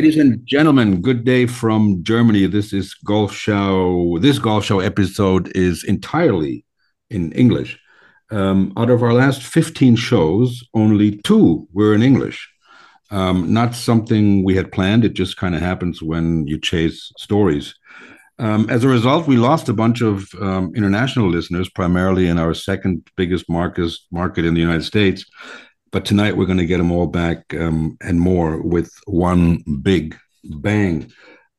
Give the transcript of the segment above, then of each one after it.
Ladies and gentlemen, good day from Germany. This is Golf Show. This Golf Show episode is entirely in English. Um, out of our last 15 shows, only two were in English. Um, not something we had planned. It just kind of happens when you chase stories. Um, as a result, we lost a bunch of um, international listeners, primarily in our second biggest market, market in the United States. But tonight we're going to get them all back um, and more with one big bang.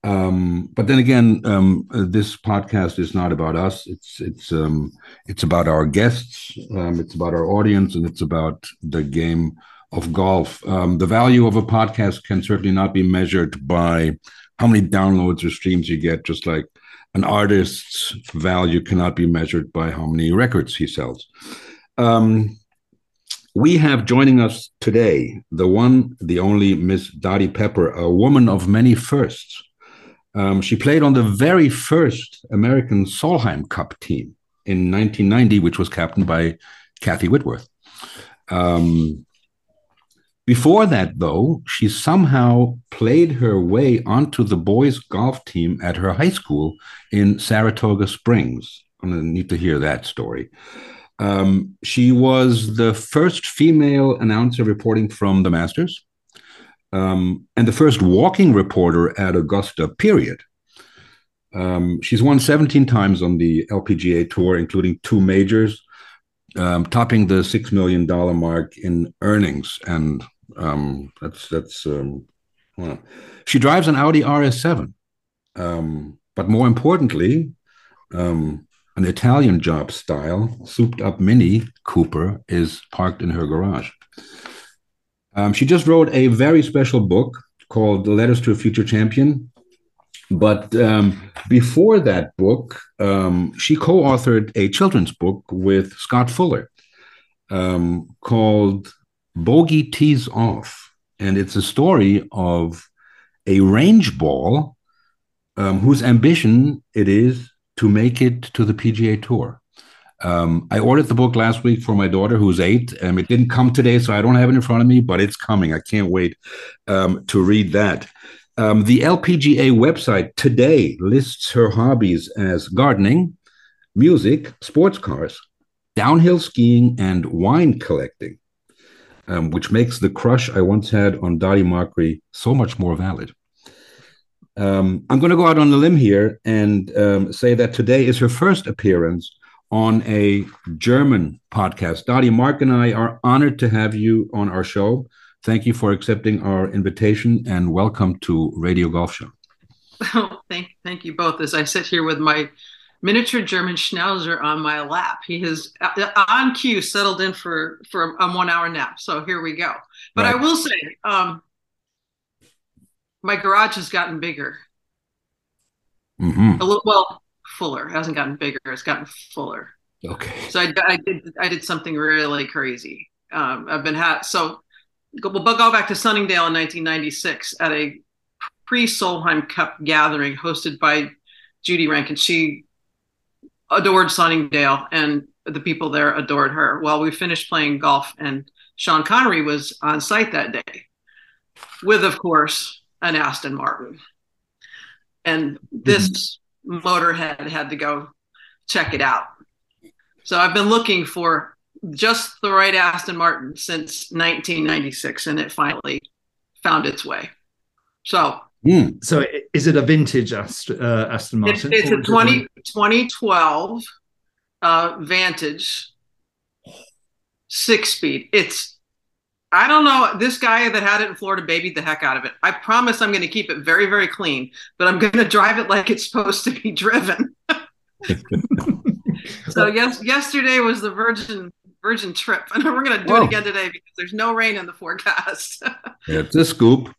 Um, but then again, um, this podcast is not about us. It's it's um, it's about our guests. Um, it's about our audience, and it's about the game of golf. Um, the value of a podcast can certainly not be measured by how many downloads or streams you get. Just like an artist's value cannot be measured by how many records he sells. Um, we have joining us today the one, the only Miss Dottie Pepper, a woman of many firsts. Um, she played on the very first American Solheim Cup team in 1990, which was captained by Kathy Whitworth. Um, before that, though, she somehow played her way onto the boys' golf team at her high school in Saratoga Springs. I'm going to need to hear that story. Um, she was the first female announcer reporting from the Masters um, and the first walking reporter at Augusta, period. Um, she's won 17 times on the LPGA Tour, including two majors, um, topping the $6 million mark in earnings. And um, that's, that's, um, well, she drives an Audi RS7. but more importantly, um, an Italian job style, souped up Mini Cooper is parked in her garage. Um, she just wrote a very special book called Letters to a Future Champion. But um, before that book, um, she co authored a children's book with Scott Fuller um, called Bogey Tees Off. And it's a story of a range ball um, whose ambition it is to make it to the PGA Tour. Um, I ordered the book last week for my daughter, who's eight. Um, it didn't come today, so I don't have it in front of me, but it's coming. I can't wait um, to read that. Um, the LPGA website today lists her hobbies as gardening, music, sports cars, downhill skiing, and wine collecting, um, which makes the crush I once had on Dottie Mochrie so much more valid. Um, I'm going to go out on a limb here and um, say that today is her first appearance on a German podcast. Dottie, Mark and I are honored to have you on our show. Thank you for accepting our invitation and welcome to Radio Golf Show. Oh, thank, thank you both. As I sit here with my miniature German Schnauzer on my lap, he has uh, on cue settled in for for a one hour nap. So here we go. But right. I will say, um, my garage has gotten bigger. Mm-hmm. A little, well, fuller. It hasn't gotten bigger. It's gotten fuller. Okay. So I, I did I did something really crazy. Um, I've been had so we'll go back to Sunningdale in 1996 at a pre Solheim Cup gathering hosted by Judy Rankin. She adored Sunningdale, and the people there adored her. Well, we finished playing golf, and Sean Connery was on site that day, with, of course, an Aston Martin. And this mm-hmm. motorhead had to go check it out. So I've been looking for just the right Aston Martin since 1996, and it finally found its way. So, mm. so is it a vintage Ast- uh, Aston Martin? It's, it's a 20, 2012 uh, Vantage six speed. It's I don't know. This guy that had it in Florida babied the heck out of it. I promise I'm going to keep it very, very clean, but I'm going to drive it like it's supposed to be driven. so yes, yesterday was the virgin virgin trip, and we're going to do Whoa. it again today because there's no rain in the forecast. it's a scoop.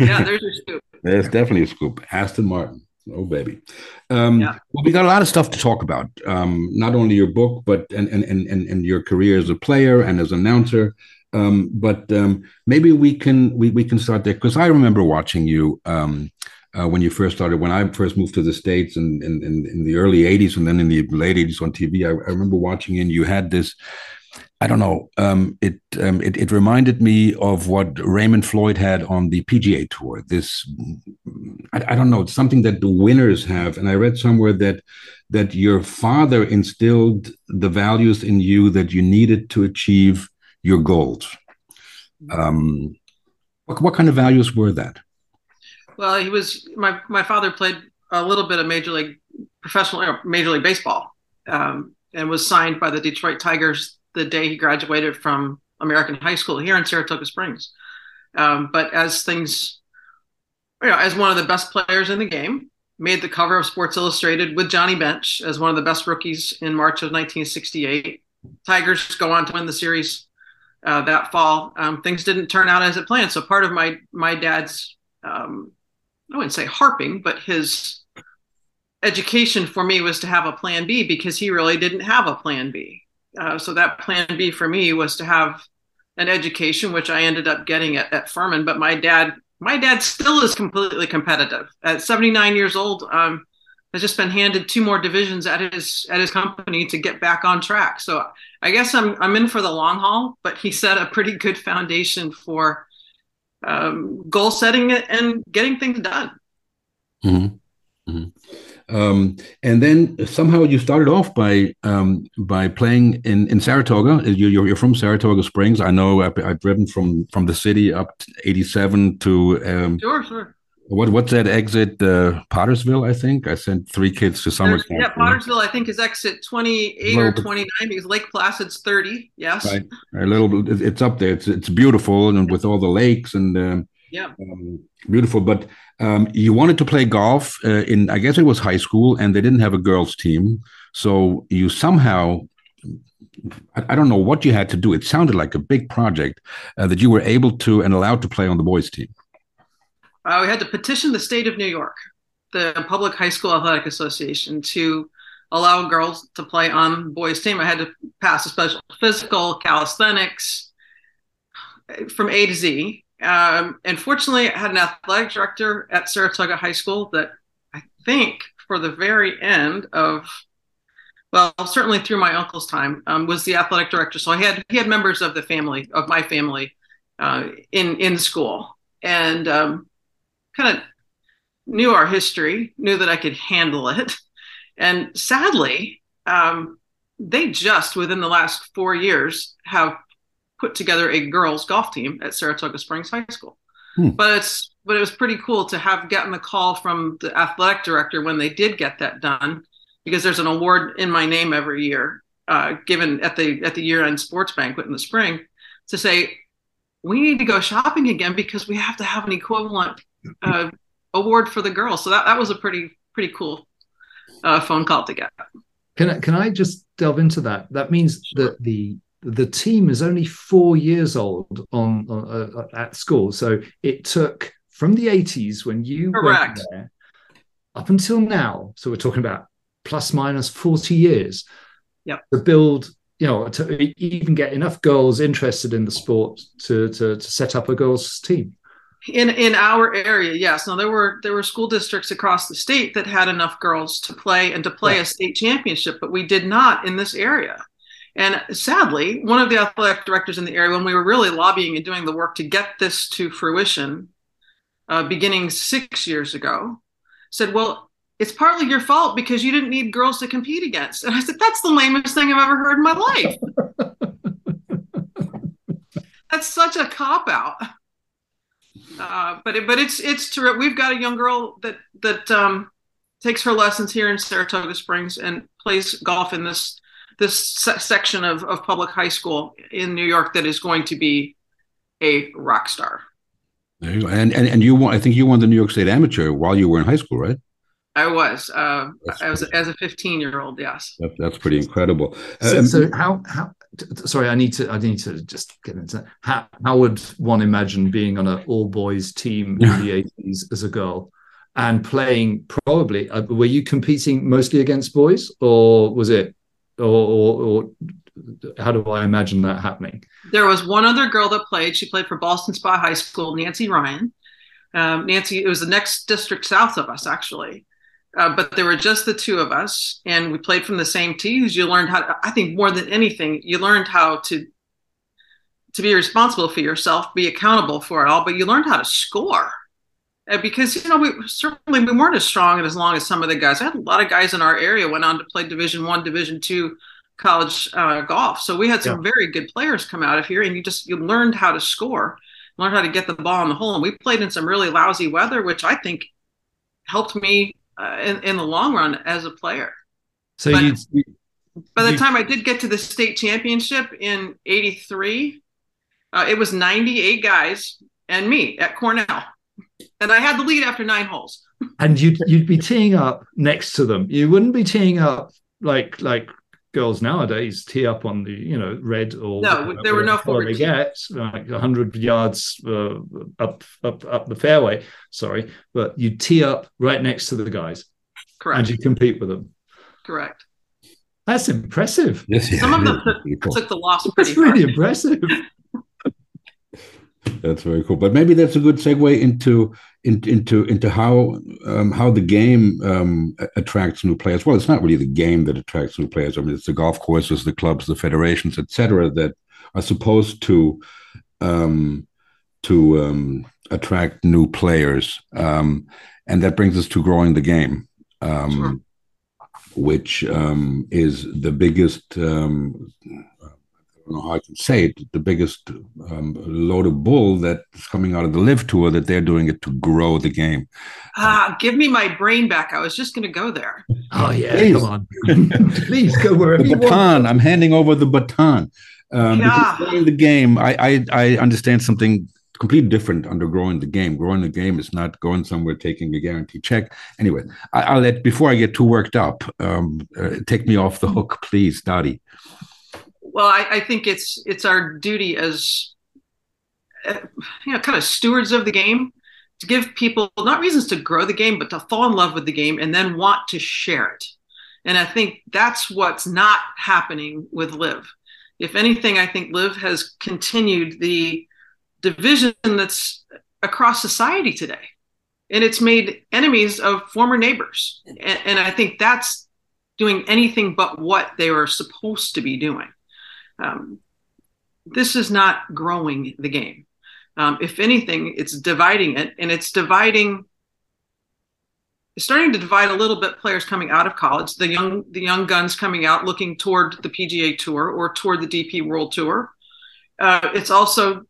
yeah, there's a scoop. There's definitely a scoop. Aston Martin. Oh baby. Um, yeah. Well, we got a lot of stuff to talk about. Um, not only your book, but and, and and and your career as a player and as an announcer. Um, but um, maybe we can we, we can start there because I remember watching you um, uh, when you first started. When I first moved to the states in in, in, in the early '80s and then in the late '80s on TV, I, I remember watching and you had this I don't know. Um, it, um, it, it reminded me of what Raymond Floyd had on the PGA Tour. This, I, I, don't know. It's something that the winners have, and I read somewhere that that your father instilled the values in you that you needed to achieve your goals. Um, what, what kind of values were that? Well, he was my my father played a little bit of major league professional major league baseball, um, and was signed by the Detroit Tigers the day he graduated from American High School here in Saratoga Springs. Um, but as things, you know, as one of the best players in the game, made the cover of Sports Illustrated with Johnny Bench as one of the best rookies in March of 1968. Tigers go on to win the series uh, that fall. Um, things didn't turn out as it planned. So part of my my dad's um, I wouldn't say harping, but his education for me was to have a plan B because he really didn't have a plan B. Uh, so that plan B for me was to have an education, which I ended up getting at, at Furman. But my dad, my dad still is completely competitive. At 79 years old, um, has just been handed two more divisions at his at his company to get back on track. So I guess I'm I'm in for the long haul. But he set a pretty good foundation for um, goal setting and getting things done. Mm-hmm. Mm-hmm. Um, and then somehow you started off by um, by playing in, in Saratoga. You, you're, you're from Saratoga Springs. I know I've, I've, driven from from the city up 87 to um, sure, sure. What what's that exit? Uh, Pottersville, I think. I sent three kids to summer camp. Yeah, Pottersville, I think is exit twenty eight or twenty nine because Lake Placid's thirty. Yes, right. A little. It's up there. It's it's beautiful and with all the lakes and um, yeah, um, beautiful. But um, you wanted to play golf uh, in, I guess it was high school, and they didn't have a girls' team, so you somehow I, don't know what you had to do. It sounded like a big project uh, that you were able to and allowed to play on the boys' team. Uh, we had to petition the state of New York, the Public High School Athletic Association, to allow girls to play on boys' team. I had to pass a special physical, calisthenics, from A to Z. Um, and fortunately, I had an athletic director at Saratoga High School that I think for the very end of, well, certainly through my uncle's time, um, was the athletic director. So I had he had members of the family of my family uh, in in school, and um, kind of knew our history, knew that I could handle it. And sadly, um, they just within the last four years have put together a girls golf team at Saratoga Springs High School. Hmm. But it's but it was pretty cool to have gotten the call from the athletic director when they did get that done, because there's an award in my name every year, uh, given at the at the year end sports banquet in the spring, to say we need to go shopping again because we have to have an equivalent uh, award for the girls. So that, that was a pretty pretty cool uh, phone call to get. Can I, can I just delve into that? That means that the the team is only four years old on, on uh, at school. So it took from the 80s when you Correct. went there up until now. So we're talking about plus minus 40 years. Yep. To build, you know, to even get enough girls interested in the sport to to, to set up a girls team in in our area yes. Now there were there were school districts across the state that had enough girls to play and to play a state championship but we did not in this area. And sadly one of the athletic directors in the area when we were really lobbying and doing the work to get this to fruition uh, beginning six years ago said well it's partly your fault because you didn't need girls to compete against. And i said that's the lamest thing i've ever heard in my life. That's such a cop out uh, but it, but it's it's terrific. We've got a young girl that that um, takes her lessons here in Saratoga Springs and plays golf in this this se- section of, of public high school in New York that is going to be a rock star. There you go. And, and and you won. I think you won the New York State Amateur while you were in high school, right? I was. Uh, I was as a 15 year old. Yes. That, that's pretty incredible. So, um, so how how sorry i need to i need to just get into that. how, how would one imagine being on an all boys team in the 80s as a girl and playing probably uh, were you competing mostly against boys or was it or, or, or how do i imagine that happening? There was one other girl that played. She played for Ballston Spa high school nancy ryan. Um, nancy it was the next district south of us actually uh, but there were just the two of us, and we played from the same tees. You learned how. To, I think more than anything, you learned how to to be responsible for yourself, be accountable for it all. But you learned how to score uh, because you know we certainly we weren't as strong and as long as some of the guys. I had a lot of guys in our area went on to play Division One, Division Two college uh, golf. So we had some yeah. very good players come out of here, and you just you learned how to score, learned how to get the ball in the hole. And we played in some really lousy weather, which I think helped me uh, in, in the long run as a player. So but you, by the you, time I did get to the state championship in '83, uh, it was 98 guys and me at Cornell, and I had the lead after nine holes. and you'd you'd be teeing up next to them. You wouldn't be teeing up like like girls nowadays tee up on the you know red or no, there were no forward they get like hundred yards uh, up up up the fairway. Sorry, but you tee up right next to the guys, correct, and you compete with them. Correct. That's impressive. Yes, yeah, some of them took, took the loss pretty. That's really hard. impressive. That's very cool. But maybe that's a good segue into in, into into how um, how the game um, attracts new players. Well, it's not really the game that attracts new players. I mean, it's the golf courses, the clubs, the federations, etc., that are supposed to um, to um, attract new players, um, and that brings us to growing the game. Um, sure. Which is the biggest don't know how I can say it, the biggest um, load of bull that's coming out of the LIV tour that they're doing it to grow the game. Ah, give me my brain back. I was just going to go there. Oh yeah, Please. come on. Please go wherever the baton. I'm handing over the baton. Um, yeah. Growing the game, I, I I understand something completely different under growing the game. Growing the game is not going somewhere taking a guarantee check. Anyway, I, will let before I get too worked up. Um, uh, take me off the hook, please, Dottie well, I, I think it's it's our duty as uh, you know, kind of stewards of the game to give people not reasons to grow the game, but to fall in love with the game and then want to share it. And I think that's what's not happening with LIV. If anything, I think LIV has continued the division that's across society today. And it's made enemies of former neighbors. And, and I think that's doing anything but what they were supposed to be doing. Um, this is not growing the game. Um, if anything, it's dividing it, and it's dividing. It's starting to divide a little bit. Players coming out of college, the young, the young guns coming out, looking toward the PGA Tour or toward the DP World Tour. Uh, it's also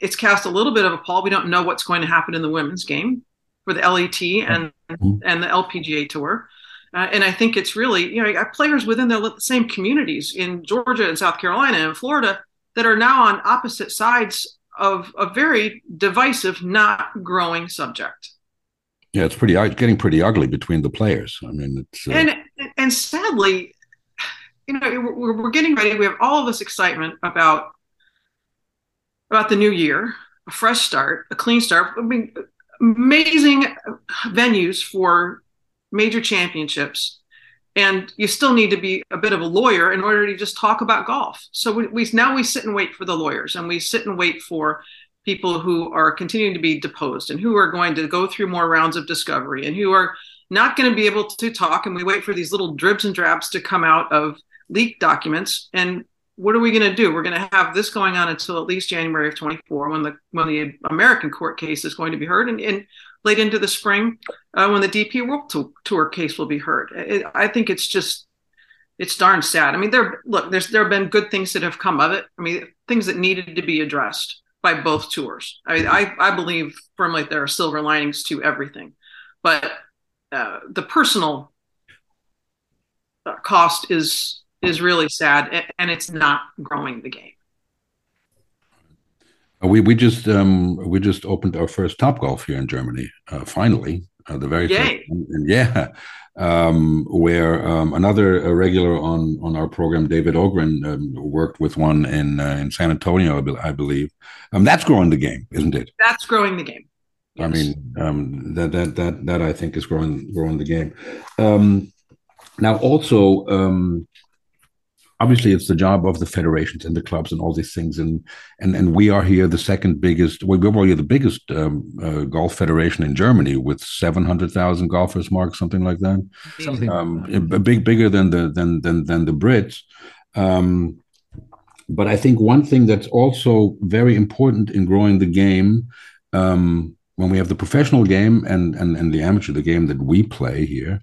it's cast a little bit of a pall. We don't know what's going to happen in the women's game for the LET and mm-hmm. and the LPGA Tour. Uh, and I think it's really, you know, you got players within the same communities in Georgia and South Carolina and Florida that are now on opposite sides of a very divisive, not growing subject. Yeah, it's pretty it's getting pretty ugly between the players. I mean, it's uh... and and sadly, you know, we're, we're getting ready. We have all of this excitement about about the new year, a fresh start, a clean start. I mean, amazing venues for major championships and you still need to be a bit of a lawyer in order to just talk about golf. So we, we, now we sit and wait for the lawyers and we sit and wait for people who are continuing to be deposed and who are going to go through more rounds of discovery and who are not going to be able to talk and we wait for these little dribs and drabs to come out of leaked documents. And what are we going to do? We're going to have this going on until at least january of 24 when the when the american court case is going to be heard and, and late into the spring uh, when the DP World Tour case will be heard. It, I think it's just it's darn sad. I mean, there look, there's there have been good things that have come of it. I mean, things that needed to be addressed by both tours. I mean, I, I believe firmly there are silver linings to everything, but uh, the personal uh, cost is is really sad, and it's not growing the game. We we just um, we just opened our first Topgolf here in Germany. Uh, finally, uh, the very Yay. first, and yeah, um, where um, another uh, regular on on our program, David Ogren, um, worked with one in uh, in San Antonio, I believe. Um, that's growing the game, isn't it? That's growing the game. Yes. I mean, um, that that that that I think is growing growing the game. Um, now, also, um, obviously it's the job of the federations and the clubs and all these things. And and and we are here the second biggest well, we're probably the biggest um, uh, golf federation in germany with 700000 golfers mark something like that. Something. Um, a big bigger than the than than than the brits. Um, but i think one thing that's also very important in growing the game um, when we have the professional game and and and the amateur the game that we play here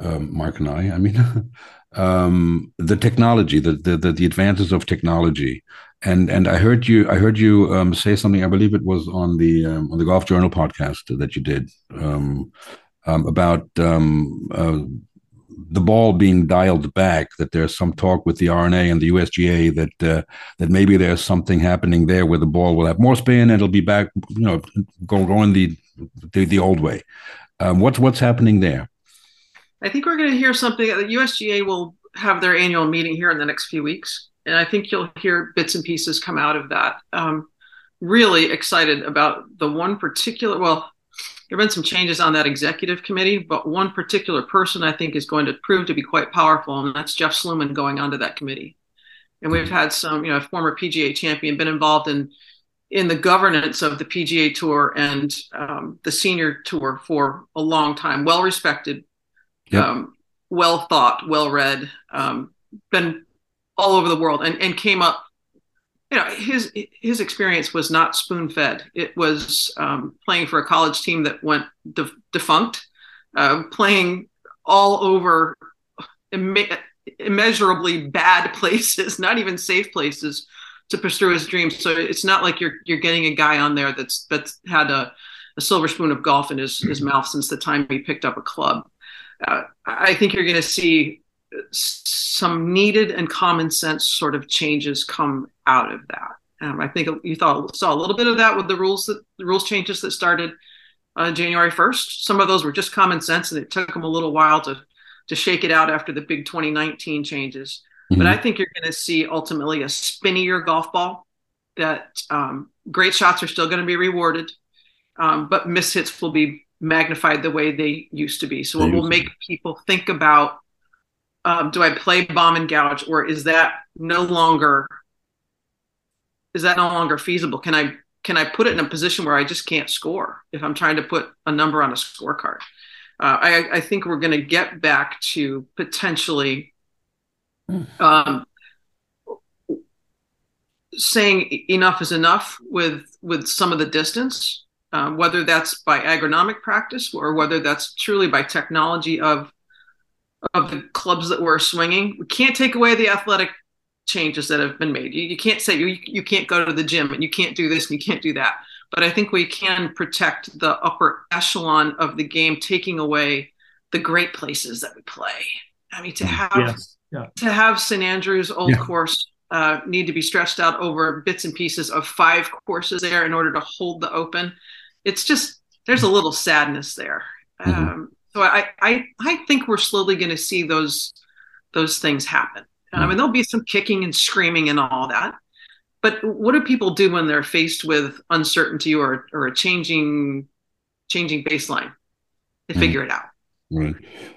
um, mark and i i mean um, the technology, the, the, the the advances of technology, and and I heard you I heard you um, say something. I believe it was on the um, on the Golf Journal podcast that you did um, um, about um, uh, the ball being dialed back. That there's some talk with the R&A and the USGA that uh, that maybe there's something happening there where the ball will have more spin and it'll be back, you know, going the the, the old way. what's what's happening there? I think we're going to hear something. The USGA will have their annual meeting here in the next few weeks, and I think you'll hear bits and pieces come out of that. Um, really excited about the one particular. Well, there have been some changes on that executive committee, but one particular person I think is going to prove to be quite powerful, and that's Jeff Sluman going onto that committee. And we've had some, you know, former PGA champion been involved in in the governance of the PGA Tour and um, the Senior Tour for a long time, well respected, yep. um, well thought, well read, um, been all over the world, and and came up. You know, his his experience was not spoon fed. It was um, playing for a college team that went de- defunct, uh, playing all over Im- immeasurably bad places, not even safe places to pursue his dreams. So it's not like you're you're getting a guy on there that's that's had a, a silver spoon of golf in his, his mouth since the time he picked up a club uh, I think you're going to see some needed and common sense sort of changes come out of that. Um, I think you thought saw a little bit of that with the rules that the rules changes that started uh, January 1st. Some of those were just common sense, and it took them a little while to to shake it out after the big 2019 changes. Mm-hmm. But I think you're going to see ultimately a spinnier golf ball. That um, great shots are still going to be rewarded, um, but miss hits will be magnified the way they used to be. So it will make people think about um, do I play bomb and gouge or is that no longer is that no longer feasible? Can I can I put it in a position where I just can't score if I'm trying to put a number on a scorecard? Uh, I, I think we're going to get back to potentially um, saying enough is enough with with some of the distance um, whether that's by agronomic practice or whether that's truly by technology of of the clubs that we're swinging. We can't take away the athletic changes that have been made. You, you can't say you, you can't go to the gym and you can't do this and you can't do that. But I think we can protect the upper echelon of the game, taking away the great places that we play. I mean, to mm, have yes. yeah. to have St Andrews Old yeah. Course uh, need to be stretched out over bits and pieces of five courses there in order to hold the Open it's just there's a little sadness there. Mm-hmm. Um, so I, I I think we're slowly going to see those those things happen. Mm-hmm. I mean, there'll be some kicking and screaming and all that. But what do people do when they're faced with uncertainty or or a changing changing baseline? They mm-hmm. figure it out. Right.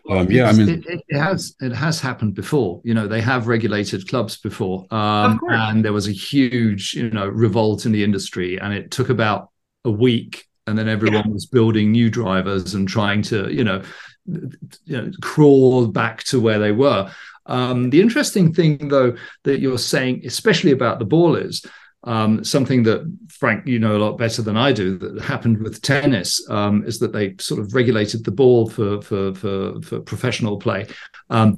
Um, yeah, I mean, it, it, has it has happened before. You know, they have regulated clubs before, um, and there was a huge you know revolt in the industry, and it took about a week and then everyone yeah. was building new drivers and trying to you know, you know crawl back to where they were um, the interesting thing though that you're saying especially about the ball is um, something that frank you know a lot better than i do that happened with tennis um, is that they sort of regulated the ball for for for, for professional play. Um,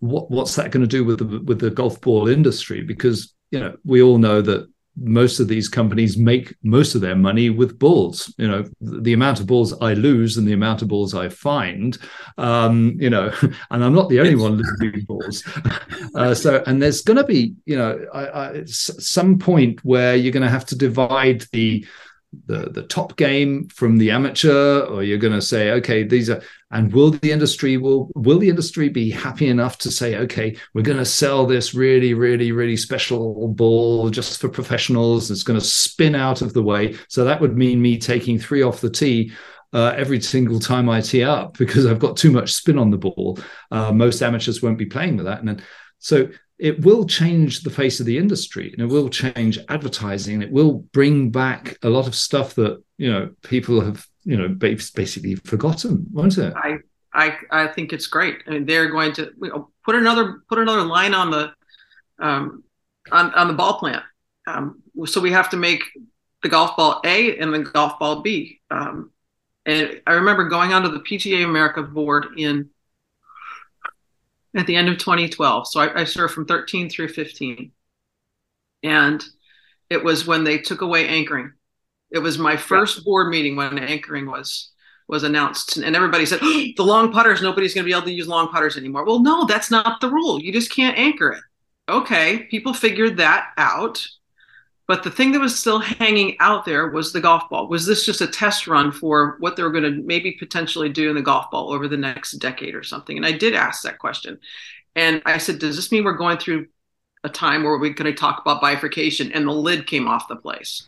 what, what's that going to do with the with the golf ball industry? Because you know we all know that most of these companies make most of their money with balls. You know, the amount of balls I lose and the amount of balls I find. Um, you know, and I'm not the only one losing balls. Uh, so, and there's going to be, you know, I, I, some point where you're going to have to divide the the the top game from the amateur or you're going to say okay these are and will the industry will will the industry be happy enough to say okay we're going to sell this really really really special ball just for professionals it's going to spin out of the way so that would mean me taking three off the tee uh, every single time I tee up because I've got too much spin on the ball. Uh, most amateurs won't be playing with that, and then So it will change the face of the industry and it will change advertising and it will bring back a lot of stuff that you know people have you know basically forgotten won't it? I i, I think it's great. I mean, they're going to you know, put another put another line on the um, on, on the ball plant. Um, so we have to make the golf ball a and the golf ball b. Um, and i remember going onto the pga america board in at the end of 2012. So I, I served from 13 through 15. And it was when they took away anchoring. It was my first yeah. board meeting when anchoring was was announced and everybody said oh, the long putters nobody's going to be able to use long putters anymore well no that's not the rule you just can't anchor it okay people figured that out but the thing that was still hanging out there was the golf ball. Was this just a test run for what they were going to maybe potentially do in the golf ball over the next decade or something? And I did ask that question. And I said, Does this mean we're going through a time where we're going to talk about bifurcation? And the lid came off the place.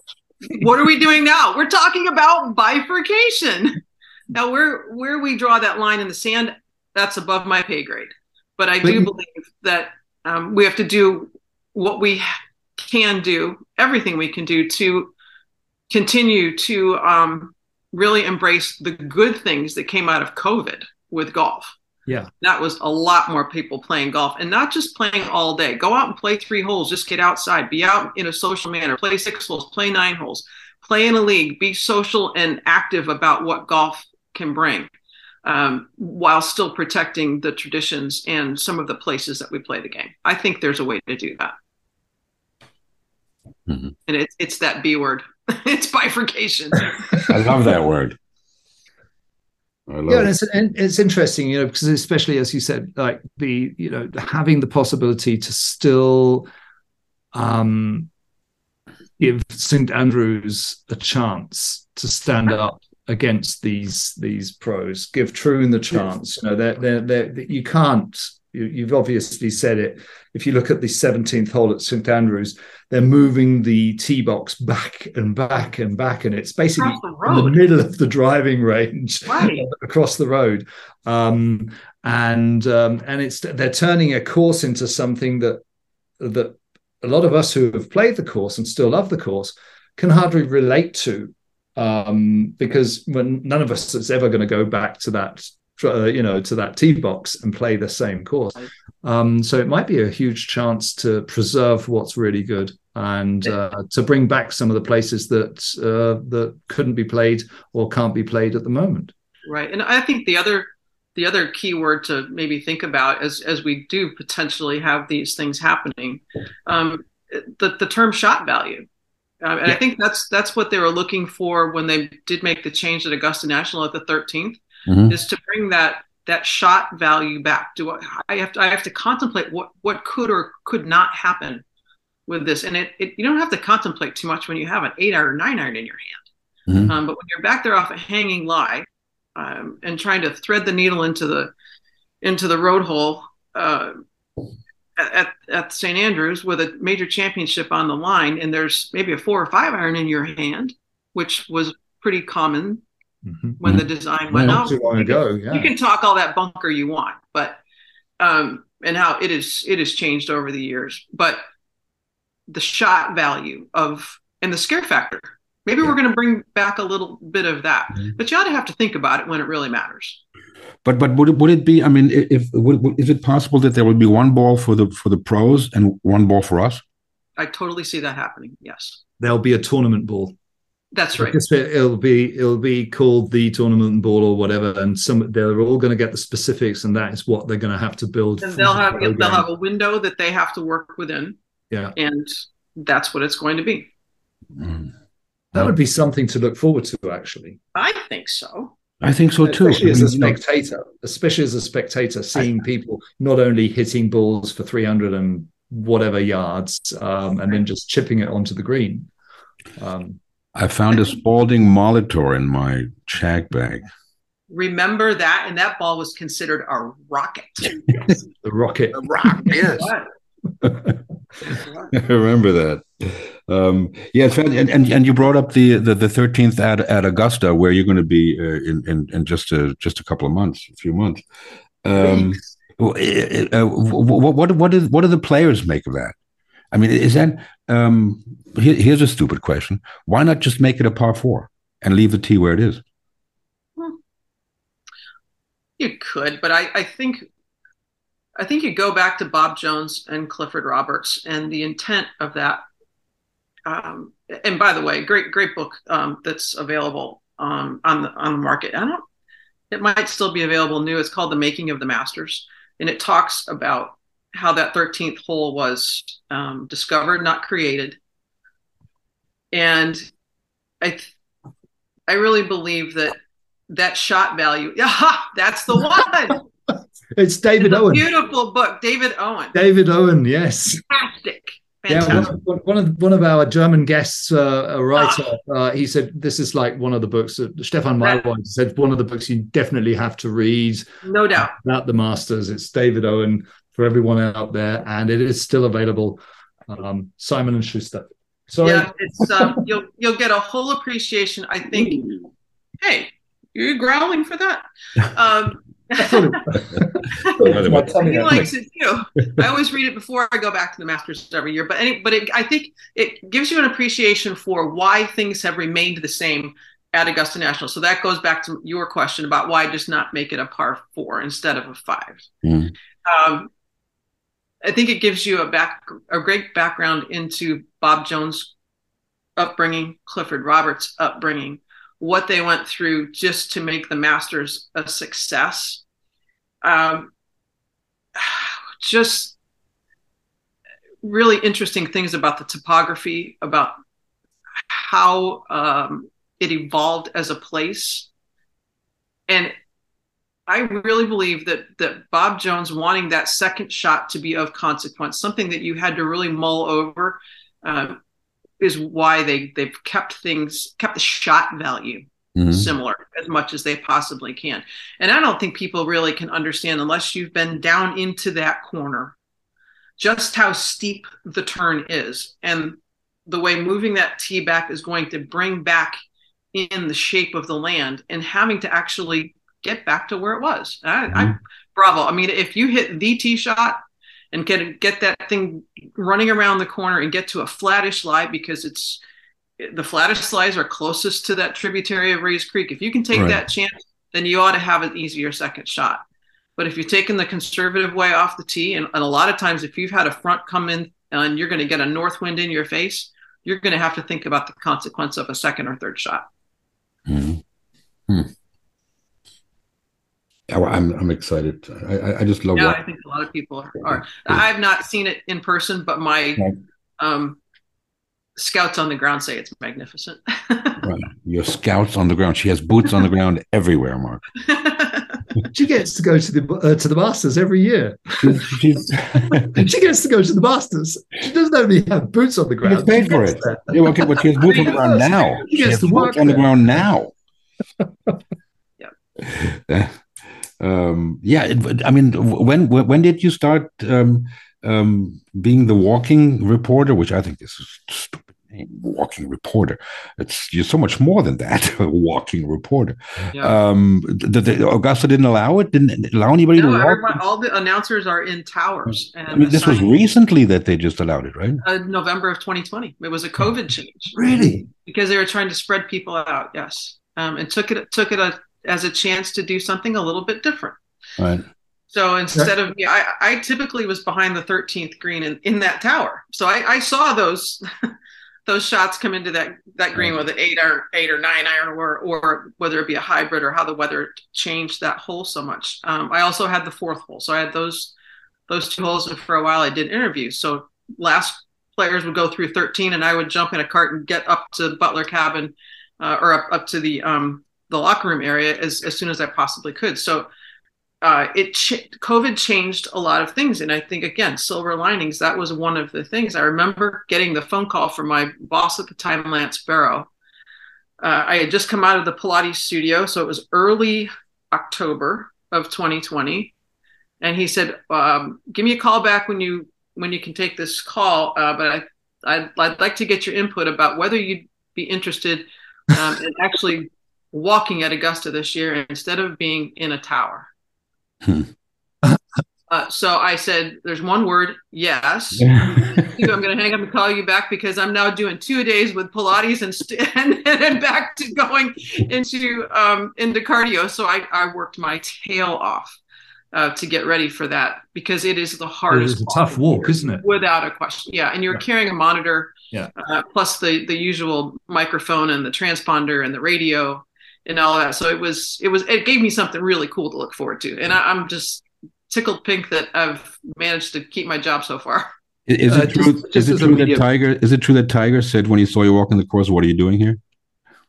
what are we doing now? We're talking about bifurcation. Now, where where we draw that line in the sand, that's above my pay grade. But I do believe that um, we have to do what we can do, everything we can do to continue to um, really embrace the good things that came out of COVID with golf. Yeah. That was a lot more people playing golf and not just playing all day. Go out and play three holes, just get outside, be out in a social manner, play six holes, play nine holes, play in a league, be social and active about what golf can bring um, while still protecting the traditions and some of the places that we play the game. I think there's a way to do that. Mm-hmm. And it's it's that B word. it's bifurcation. I love that word. yeah, and it's, and it's interesting, you know, because especially as you said, like the you know having the possibility to still um, give St Andrews a chance to stand up against these these pros, give Troon the chance. You know, they're, they're, they're, you can't you, have obviously said it. If you look at the 17th hole at St Andrews, they're moving the tee box back and back and back, and it's basically the in the middle of the driving range right. across the road. Um, and um, and it's they're turning a course into something that that a lot of us who have played the course and still love the course can hardly relate to um, because when none of us is ever going to go back to that you know, to that tee box and play the same course. Um, so it might be a huge chance to preserve what's really good and uh, to bring back some of the places that uh, that couldn't be played or can't be played at the moment. Right, and I think the other the other key word to maybe think about as as we do potentially have these things happening, um, the the term shot value. Um, and yeah. I think that's that's what they were looking for when they did make the change at Augusta National at the 13th mm-hmm. is to bring that that shot value back. Do I, I have to I have to contemplate what what could or could not happen with this, and it, it you don't have to contemplate too much when you have an eight iron or nine iron in your hand. Mm-hmm. Um, but when you're back there off a hanging lie um, and trying to thread the needle into the into the road hole uh, at, at St. Andrews with a major championship on the line, and there's maybe a four or five iron in your hand, which was pretty common mm-hmm. when the design went out. Too long ago, yeah. You can talk all that bunker you want, but um, and how it is it has changed over the years. But the shot value of and the scare factor. Maybe yeah. we're going to bring back a little bit of that, mm-hmm. but you ought to have to think about it when it really matters. But but would it, would it be? I mean, if would, is it possible that there would be one ball for the for the pros and one ball for us? I totally see that happening. Yes, there'll be a tournament ball. That's right. It'll be it'll be called the tournament ball or whatever, and some they're all going to get the specifics, and that is what they're going to have to build. And they'll have the they'll have a window that they have to work within. Yeah, and that's what it's going to be. Mm. That would be something to look forward to, actually. I think so. I think so too. Especially as a spectator, especially as a spectator, seeing I, people not only hitting balls for 300 and whatever yards, um, and then just chipping it onto the green. Um, I found a Spalding Molitor in my check bag. Remember that, and that ball was considered a rocket. the rocket. The rock, yes. I remember that. Um, yeah, and, and and you brought up the the thirteenth at at Augusta, where you're going to be uh, in, in in just a just a couple of months, a few months. Um, uh, what what what, is, what do the players make of that? I mean, is that um, here, here's a stupid question: Why not just make it a par four and leave the tee where it is? You could, but I, I think I think you go back to Bob Jones and Clifford Roberts and the intent of that. Um, and by the way, great great book um, that's available um, on the on the market. I don't. It might still be available new. It's called The Making of the Masters, and it talks about how that 13th hole was um, discovered, not created. And I, I really believe that that shot value, yeah, that's the one. it's David it's Owen. Beautiful book, David Owen. David Owen, yes. Fantastic. Fantastic. Yeah, one, of one of our German guests, uh, a writer, oh. uh, he said this is like one of the books. That Stefan Mayrholt said one of the books you definitely have to read. No doubt about the Masters. It's David Owen for everyone out there, and it is still available. Um, Simon and Schuster. So Yeah, it's um, you'll you'll get a whole appreciation. I think. Hey, you're growling for that. Um, he likes it too. I always read it before I go back to the Masters every year. But any, but it, I think it gives you an appreciation for why things have remained the same at Augusta National. So that goes back to your question about why just not make it a par four instead of a five. Mm. Um, I think it gives you a back a great background into Bob Jones' upbringing, Clifford Roberts' upbringing, what they went through just to make the Masters a success. Um, just really interesting things about the topography, about how um, it evolved as a place, and I really believe that that Bob Jones wanting that second shot to be of consequence, something that you had to really mull over, uh, is why they they've kept things kept the shot value mm-hmm. similar as much as they possibly can. And I don't think people really can understand unless you've been down into that corner just how steep the turn is and the way moving that tee back is going to bring back in the shape of the land and having to actually get back to where it was. I, mm-hmm. I, bravo. I mean, if you hit the tee shot and get get that thing running around the corner and get to a flattish lie because it's the flattest lies are closest to that tributary of Rae's Creek. If you can take right. that chance, then you ought to have an easier second shot. But if you're taking the conservative way off the tee, and, and a lot of times if you've had a front come in and you're going to get a north wind in your face, you're going to have to think about the consequence of a second or third shot. Mm-hmm. Hmm. I'm I'm excited. I, I just love. Yeah, I think a lot of people are. I've not seen it in person, but my um, scouts on the ground say it's magnificent. right, your scouts on the ground. She has boots on the ground everywhere, Mark. she gets to go to the uh, to the Masters every year. she gets to go to the Masters. She doesn't only have boots on the ground. She paid for it. Yeah, okay, but she has boots on the ground now. She, she has boots on the ground now. yeah. Um, yeah, it, I mean, when when did you start um, um, being the walking reporter? Which I think this is stupid name, walking reporter. It's you're so much more than that, a walking reporter. Yeah. Um, the, the, Augusta didn't allow it. Didn't allow anybody no, to walk. All the announcers are in towers. I mean, this was recently that they just allowed it, right? Uh, November of 2020. It was a COVID change. Really? Because they were trying to spread people out. Yes, um, and took it took it a as a chance to do something a little bit different. Right. So instead of yeah, I, I typically was behind the 13th green in, in that tower. So I, I saw those those shots come into that that green with an eight or eight or nine iron or or whether it be a hybrid or how the weather changed that hole so much. Um, I also had the fourth hole. So I had those those two holes and for a while I did interviews. So last players would go through 13 and I would jump in a cart and get up to Butler cabin uh, or up, up to the um, the locker room area as, as soon as I possibly could. So uh, it ch- COVID changed a lot of things, and I think again, silver linings. That was one of the things. I remember getting the phone call from my boss at the time, Lance Barrow. Uh, I had just come out of the Pilates studio, so it was early October of 2020, and he said, um, "Give me a call back when you when you can take this call, uh, but I I'd, I'd, like to get your input about whether you'd be interested um, in actually walking at Augusta this year instead of being in a tower." Hmm. Uh, so I said, "There's one word, yes." I'm going to hang up and call you back because I'm now doing two days with Pilates and st- and, and back to going into um, into cardio. So I, I worked my tail off uh, to get ready for that because it is the hardest. It is a tough walk, isn't it? Without a question, yeah. And you're Yeah. carrying a monitor, Yeah. uh, plus the the usual microphone and the transponder and the radio and all that. So it was it was it gave me something really cool to look forward to, and I, I'm just tickled pink that I've managed to keep my job so far. Is Uh, it true? just- just is it true that Tiger? Is it true that Tiger said when he saw you walking the course, "What are you doing here"?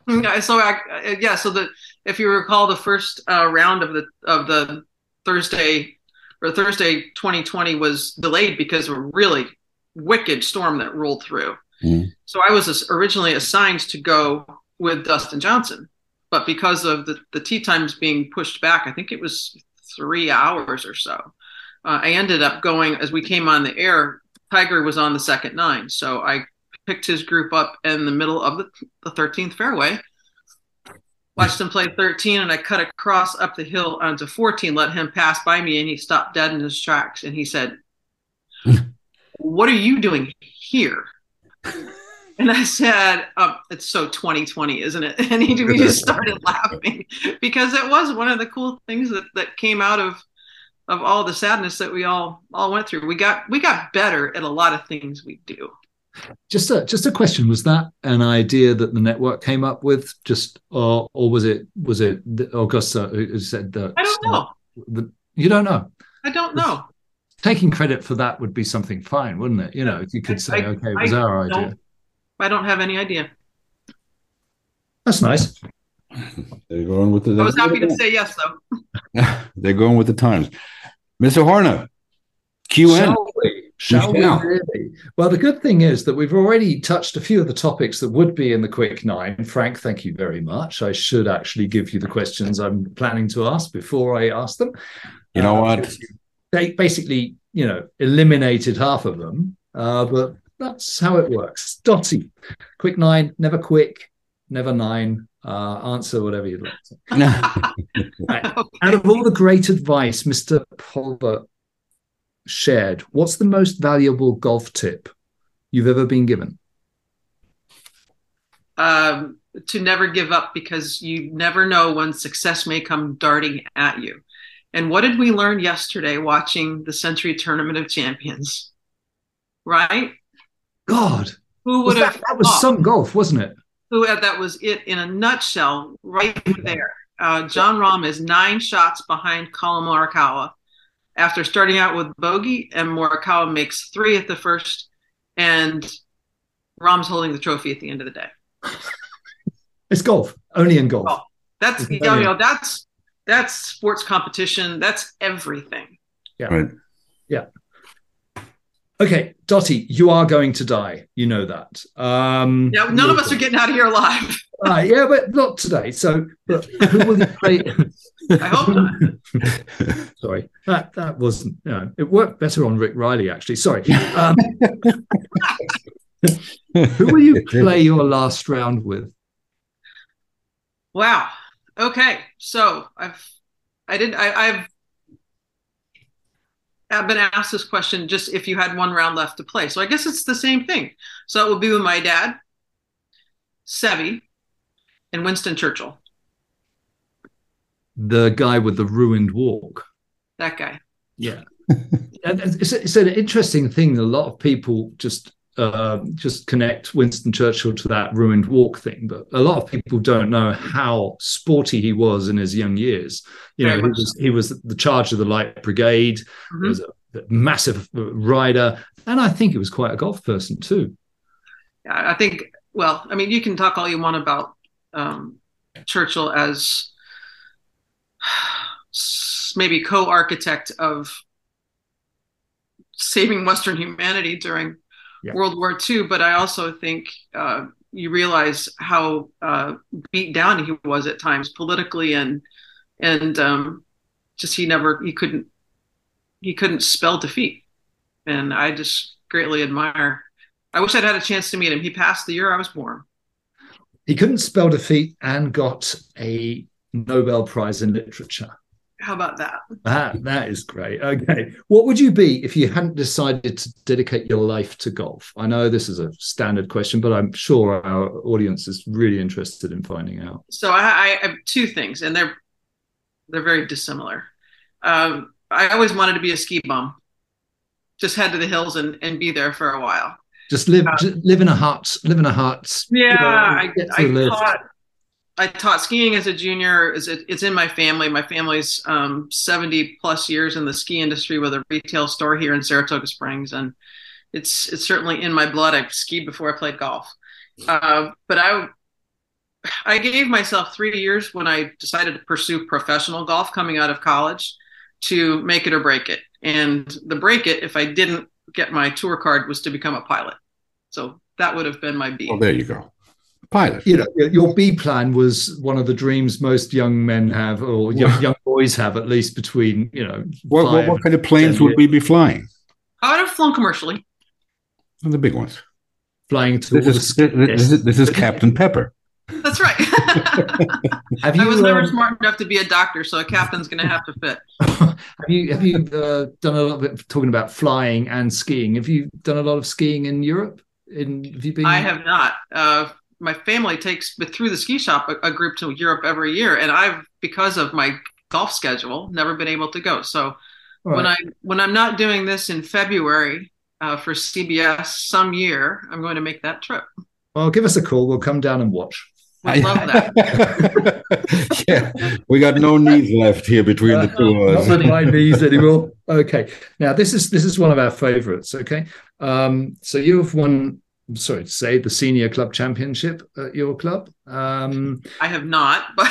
Yeah, so I, uh, yeah, so the if you recall the first uh, round of the of the Thursday or Thursday 2020 was delayed because of a really wicked storm that rolled through. Mhm. So I was originally assigned to go with Dustin Johnson, but because of the the tee times being pushed back, I think it was three hours or so. Uh, I ended up going as we came on the air. Tiger was on the second nine, so I picked his group up in the middle of the, the 13th fairway. Watched him play 13, and I cut across up the hill onto 14, let him pass by me, and he stopped dead in his tracks. And he said, What are you doing here? And I said, um, It's so 2020, isn't it? And he, we just started laughing because it was one of the cool things that, that came out of of all the sadness that we all all went through. We got we got better at a lot of things we do. Just a just a question: Was that an idea that the network came up with, just or or was it was it the- Augusta who said that? I don't know. The, you don't know. I don't know. Taking credit for that would be something fine, wouldn't it? You know, if you could say, I- "Okay, it was I our idea." Don't- I don't have any idea. That's nice. They're going with the. I was happy to say yes, though. They're going with the times, Mr. Horner. QN. Shall we? Shall we really? Well, the good thing is that we've already touched a few of the topics that would be in the quick nine. Frank, thank you very much. I should actually give you the questions I'm planning to ask before I ask them. You know Uh, what? They basically, you know, eliminated half of them, uh, but that's how it works. Dottie, quick nine, never quick, never nine. Uh, answer whatever you'd like. To. Right. Out of all the great advice Mr. Pulver shared, what's the most valuable golf tip you've ever been given? um, to never give up because you never know when success may come darting at you. And what did we learn yesterday watching the Sentry Tournament of Champions? Right? God, Who was would have that, that was thought? some golf, wasn't it? who had that was it in a nutshell right there. Uh, Jon Rahm is nine shots behind Collin Morikawa after starting out with bogey, and Morikawa makes three at the first, and Rahm's holding the trophy at the end of the day. It's golf, only in golf. Oh. That's It's you know that's that's sports competition. That's everything. Yeah. Right. Okay, Dottie, you are going to die. You know that. Um, Yeah, none of us are getting out of here alive. Ah, yeah, but not today. So, but who will you play? I hope not. Sorry, that that wasn't. You know, it worked better on Rick Reilly actually. Sorry. Um, who will you play your last round with? Wow. Okay. So I've I did I, I've I've been asked this question just if you had one round left to play. So I guess it's the same thing. So it would be with my dad, Seve, and Winston Churchill. The guy with the ruined walk. That guy. Yeah, and it's, it's an interesting thing. A lot of people just uh, just connect Winston Churchill to that ruined walk thing, but a lot of people don't know how sporty he was in his young years. You Very know, he was he was the charge of the Light Brigade. He Mhm. was a massive rider, and I think he was quite a golf person too. I I think, well, I mean, you can talk all you want about um, Churchill as maybe co architect of saving Western humanity during Yeah. World War II, but I also think uh, you realize how uh, beat down he was at times politically and and um, just he never he couldn't he couldn't spell defeat, and I just greatly admire I wish I'd had a chance to meet him. He passed the year I was born. He couldn't spell defeat and got a Nobel Prize in literature. How about that? That that is great. Okay, what would you be if you hadn't decided to dedicate your life to golf? I know this is a standard question, but I'm sure our audience is really interested in finding out. So I, I have two things, and they're they're very dissimilar. Um, I always wanted to be a ski bum, just head to the hills and, and be there for a while. Just live uh, just live in a hut, live in a hut. Yeah, you know, I, I I taught skiing as a junior. It's in my family. My family's um, 70 plus years in the ski industry with a retail store here in Saratoga Springs, and it's it's certainly in my blood. I skied before I played golf, uh, but I I gave myself three years when I decided to pursue professional golf coming out of college to make it or break it. And the break it, if I didn't get my tour card, was to become a pilot. So that would have been my B. Well, there you go pilot. You know, your B plan was one of the dreams most young men have, or young, young boys have, at least between you know. What, what, what kind of planes would we be flying? I would have flown commercially. The big ones. Flying to this is, this, is, this is Captain Pepper. That's right. have you, I was never um, smart enough to be a doctor, so a captain's going to have to fit. have you have you uh, done a lot of talking about flying and skiing? Have you done a lot of skiing in Europe? In have you been? I have not. Uh, my family takes through the ski shop a, a, group to Europe every year, and I've because of my golf schedule never been able to go. So right. when I when I'm not doing this in February uh, for CBS some year, I'm going to make that trip. Well, give us a call. We'll come down and watch. We love that. yeah, we got no knees left here between uh, the two of us. Not my knees anymore. Okay, now this is this is one of our favorites. Okay, um, so you've won sorry to say, the senior club championship at your club. Um, I have not, but,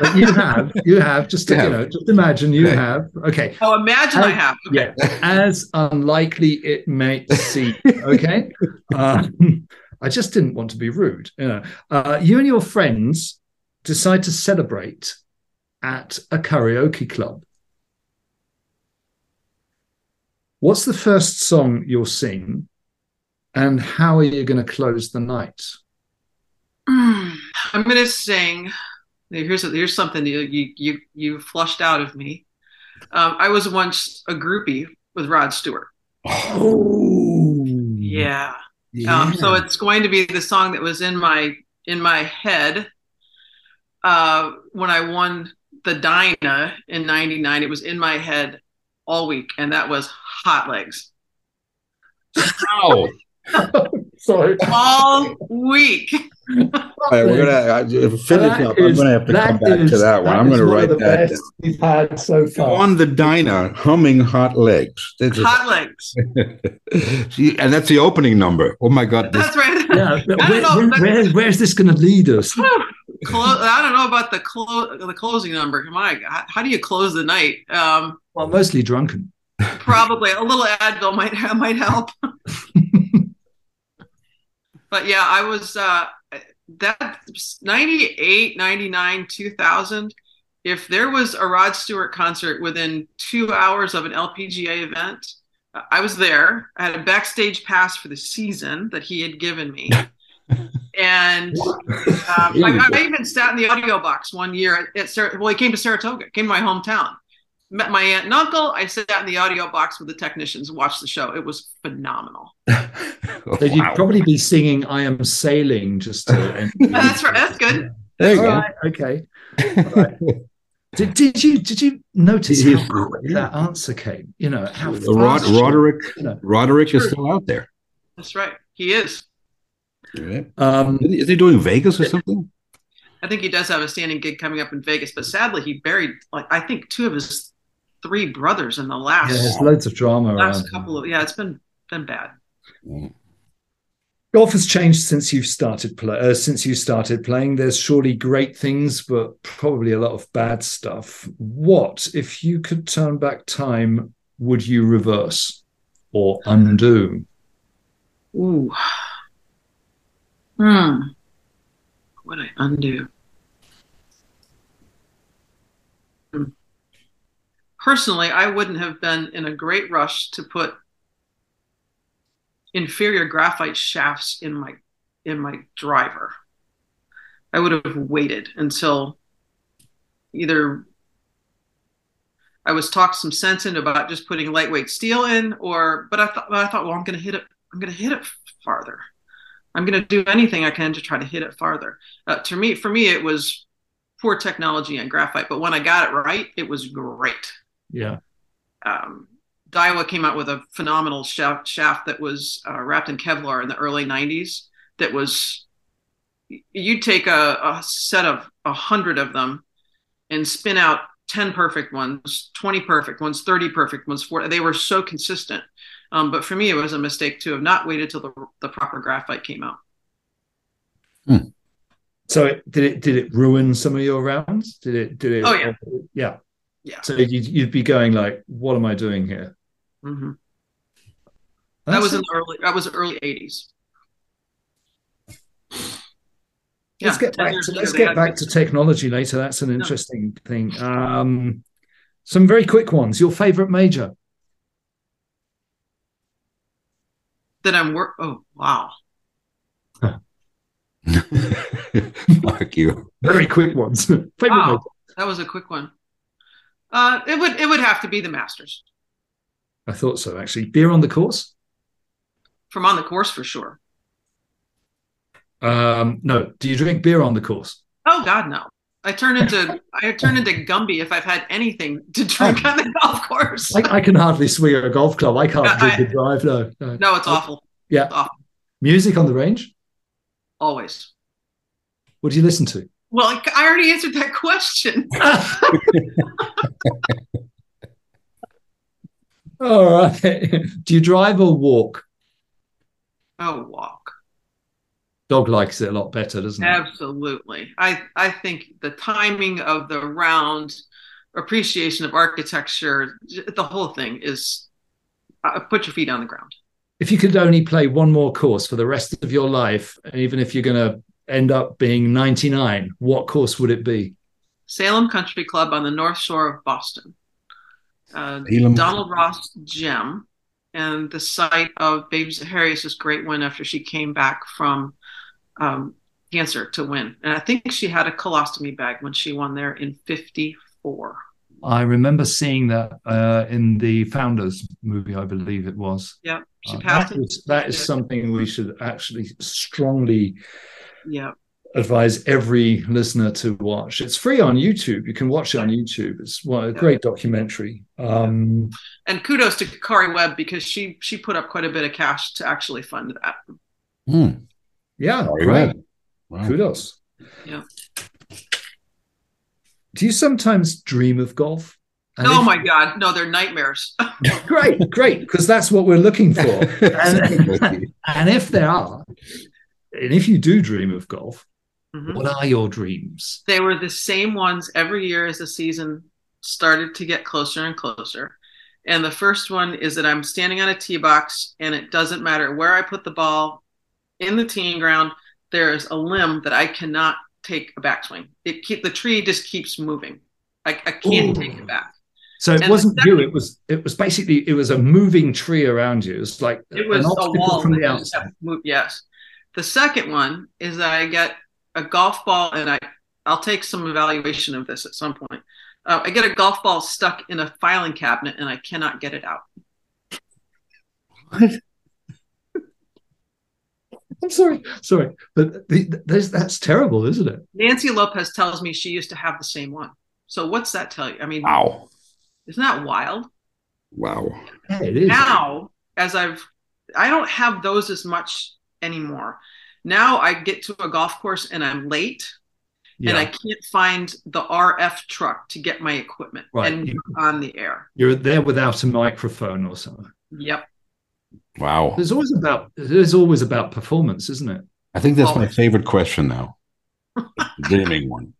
but you have. You have. Just to, you, you know, just imagine you okay. have. Okay. Oh, imagine as, I have. Okay. Yeah. As unlikely it may seem. Okay. um, I just didn't want to be rude. You know, uh, you and your friends decide to celebrate at a karaoke club. What's the first song you'll sing and how are you going to close the night? I'm going to sing. Here's a, here's something you you you, you flushed out of me. Um, I was once a groupie with Rod Stewart. Oh, yeah. yeah. Um, so it's going to be the song that was in my in my head uh, when I won the Dinah in '99. It was in my head all week, and that was Hot Legs. Wow. Sorry. All week. All right, we're gonna finish up. I'm gonna have to come back is, to that one. I'm gonna write that. We've had so far on the Dinah, humming hot legs. hot legs. See, and that's the opening number. Oh my god! That's this... right. Yeah, where, know, where, where, where's this going to lead us? Close, I don't know about the clo- the closing number. My, how, how do you close the night? Um, well, mostly drunken. Probably a little Advil might might help. But yeah, I was uh, that 98, 99, 2000. If there was a Rod Stewart concert within two hours of an LPGA event, I was there. I had a backstage pass for the season that he had given me. and um, I, I, even sat in the audio box one year at, at well, he came to Saratoga, came to my hometown met my aunt and uncle. I sat in the audio box with the technicians and watched the show. It was phenomenal. oh, so you'd wow. probably be singing "I Am Sailing" just to. that's right. That's good. There you All go. okay. Right. Did, did you did you notice how quick that answer came? You know how Rod, Roderick you know, Roderick is still out there. That's right. He is. Um, is he doing Vegas or something? I think he does have a standing gig coming up in Vegas, but sadly he buried like I think two of his three brothers in the last. Yeah, there's loads of drama. Last couple of yeah, it's been been bad. Golf has changed since you've started play, uh, since you started playing. There's surely great things, but probably a lot of bad stuff. What if you could turn back time? Would you reverse or undo? Ooh. Hmm. What would I undo? Personally, I wouldn't have been in a great rush to put inferior graphite shafts in my in my driver. I would have waited until either I was talked some sense into about just putting lightweight steel in, or but I thought I thought, well, I'm going to hit it. I'm going to hit it farther. I'm going to do anything I can to try to hit it farther. Uh, to me, for me, it was poor technology and graphite, but when I got it right, it was great. Yeah. Um, Daiwa came out with a phenomenal shaft, shaft that was uh, wrapped in Kevlar in the early 90s. That was, you'd take a, a set of a hundred of them and spin out 10 perfect ones, 20 perfect ones, 30 perfect ones. For, they were so consistent. Um, but for me, it was a mistake to have not waited till the, the proper graphite came out. Hmm. So it, did it did it ruin some of your rounds? Did it did it? Oh yeah, yeah, yeah. So you'd, you'd be going like, "What am I doing here?" Mm-hmm. That was in the early. That was early '80s. Let's get back to let's get back to technology later. That's an interesting no. thing. Um, some very quick ones. Your favorite major? That I'm work. Oh wow. Fuck you. Very quick ones. favorite wow, major. That was a quick one. Uh, it would it would have to be the Masters. I thought so. Actually, beer on the course. From on the course for sure. Um, no. Do you drink beer on the course? Oh God, no. I turn into I turn into Gumby if I've had anything to drink on the golf course. I, I can hardly swing a golf club. I can't drink I, a drive. No, no, no it's awful. Yeah, it's awful. Music on the range. Always. What do you listen to? Well, I already answered that question. All right. Do you drive or walk? Oh, walk. Dog likes it a lot better, doesn't it? Absolutely. I, I think the timing of the round, appreciation of architecture, the whole thing is uh, put your feet on the ground. If you could only play one more course for the rest of your life, even if you're going to end up being 99, what course would it be? Salem Country Club on the north shore of Boston. Uh, Donald Ross Gem, and the site of Babe Zaharias' great win after she came back from um, cancer to win. And I think she had a colostomy bag when she won there in 54. I remember seeing that uh, in the Founders movie, I believe it was. Yeah, she uh, passed. Uh, that, is, that is something we should actually strongly yeah advise every listener to watch. It's free on YouTube. You can watch it on YouTube. It's well, a great documentary. Um, and kudos to Karrie Webb because she she put up quite a bit of cash to actually fund that. Hmm. Yeah, great. Wow. Kudos. Yeah. Do you sometimes dream of golf? And oh if, my God, no, they're nightmares. great, great, because that's what we're looking for. and, and if there are, and if you do dream of golf, mm-hmm. what are your dreams? They were the same ones every year as the season started to get closer and closer. And the first one is that I'm standing on a tee box, and it doesn't matter where I put the ball in the teeing ground. There's a limb that I cannot take a backswing. It keep the tree just keeps moving. I, I can't Ooh. take it back. So it and wasn't second, you. It was it was basically it was a moving tree around you. It was like it was a wall from the outside. yes, the second one is that I get a golf ball, and I I'll take some evaluation of this at some point. Uh, I get a golf ball stuck in a filing cabinet, and I cannot get it out. What? I'm sorry, sorry, but the, that's terrible, isn't it? Nancy Lopez tells me she used to have the same one. So what's that tell you? I mean, wow, isn't that wild? Wow. Yeah, it is. Now, as I've, I don't have those as much anymore. Now I get to a golf course and I'm late yeah. and I can't find the RF truck to get my equipment right. and you, on the air. You're there without a microphone or something. Yep. Wow. There's always about there's always about performance, isn't it? I think that's my favorite question now. dreaming one.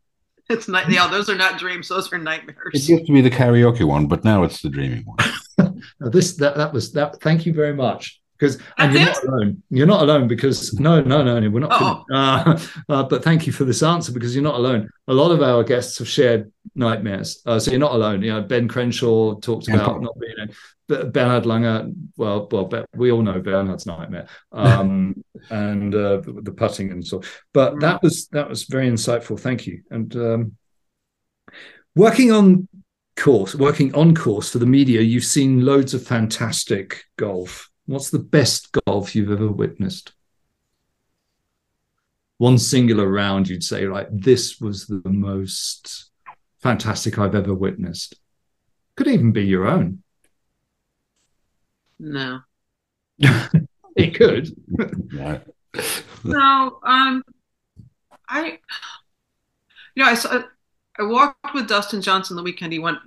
It's not yeah, those are not dreams, those are nightmares. It used to be the karaoke one, but now it's the dreaming one. this that that was that thank you very much because and you're not alone. You're not alone because no, no, no, no we're not. Oh. Uh, uh, but thank you for this answer because you're not alone. A lot of our guests have shared nightmares, uh, so you're not alone. You know, Ben Crenshaw talked about not being. But Bernhard Langer, well, well, we all know Bernhard's nightmare, um, and uh, the, the, putting and so. But mm. that was that was very insightful. Thank you. And um, working on course, working on course for the media, you've seen loads of fantastic golf. What's the best golf you've ever witnessed? One singular round, you'd say, like, this was the most fantastic I've ever witnessed. Could even be your own. No. it could. no, um, I, you know, I saw, I walked with Dustin Johnson the weekend. He went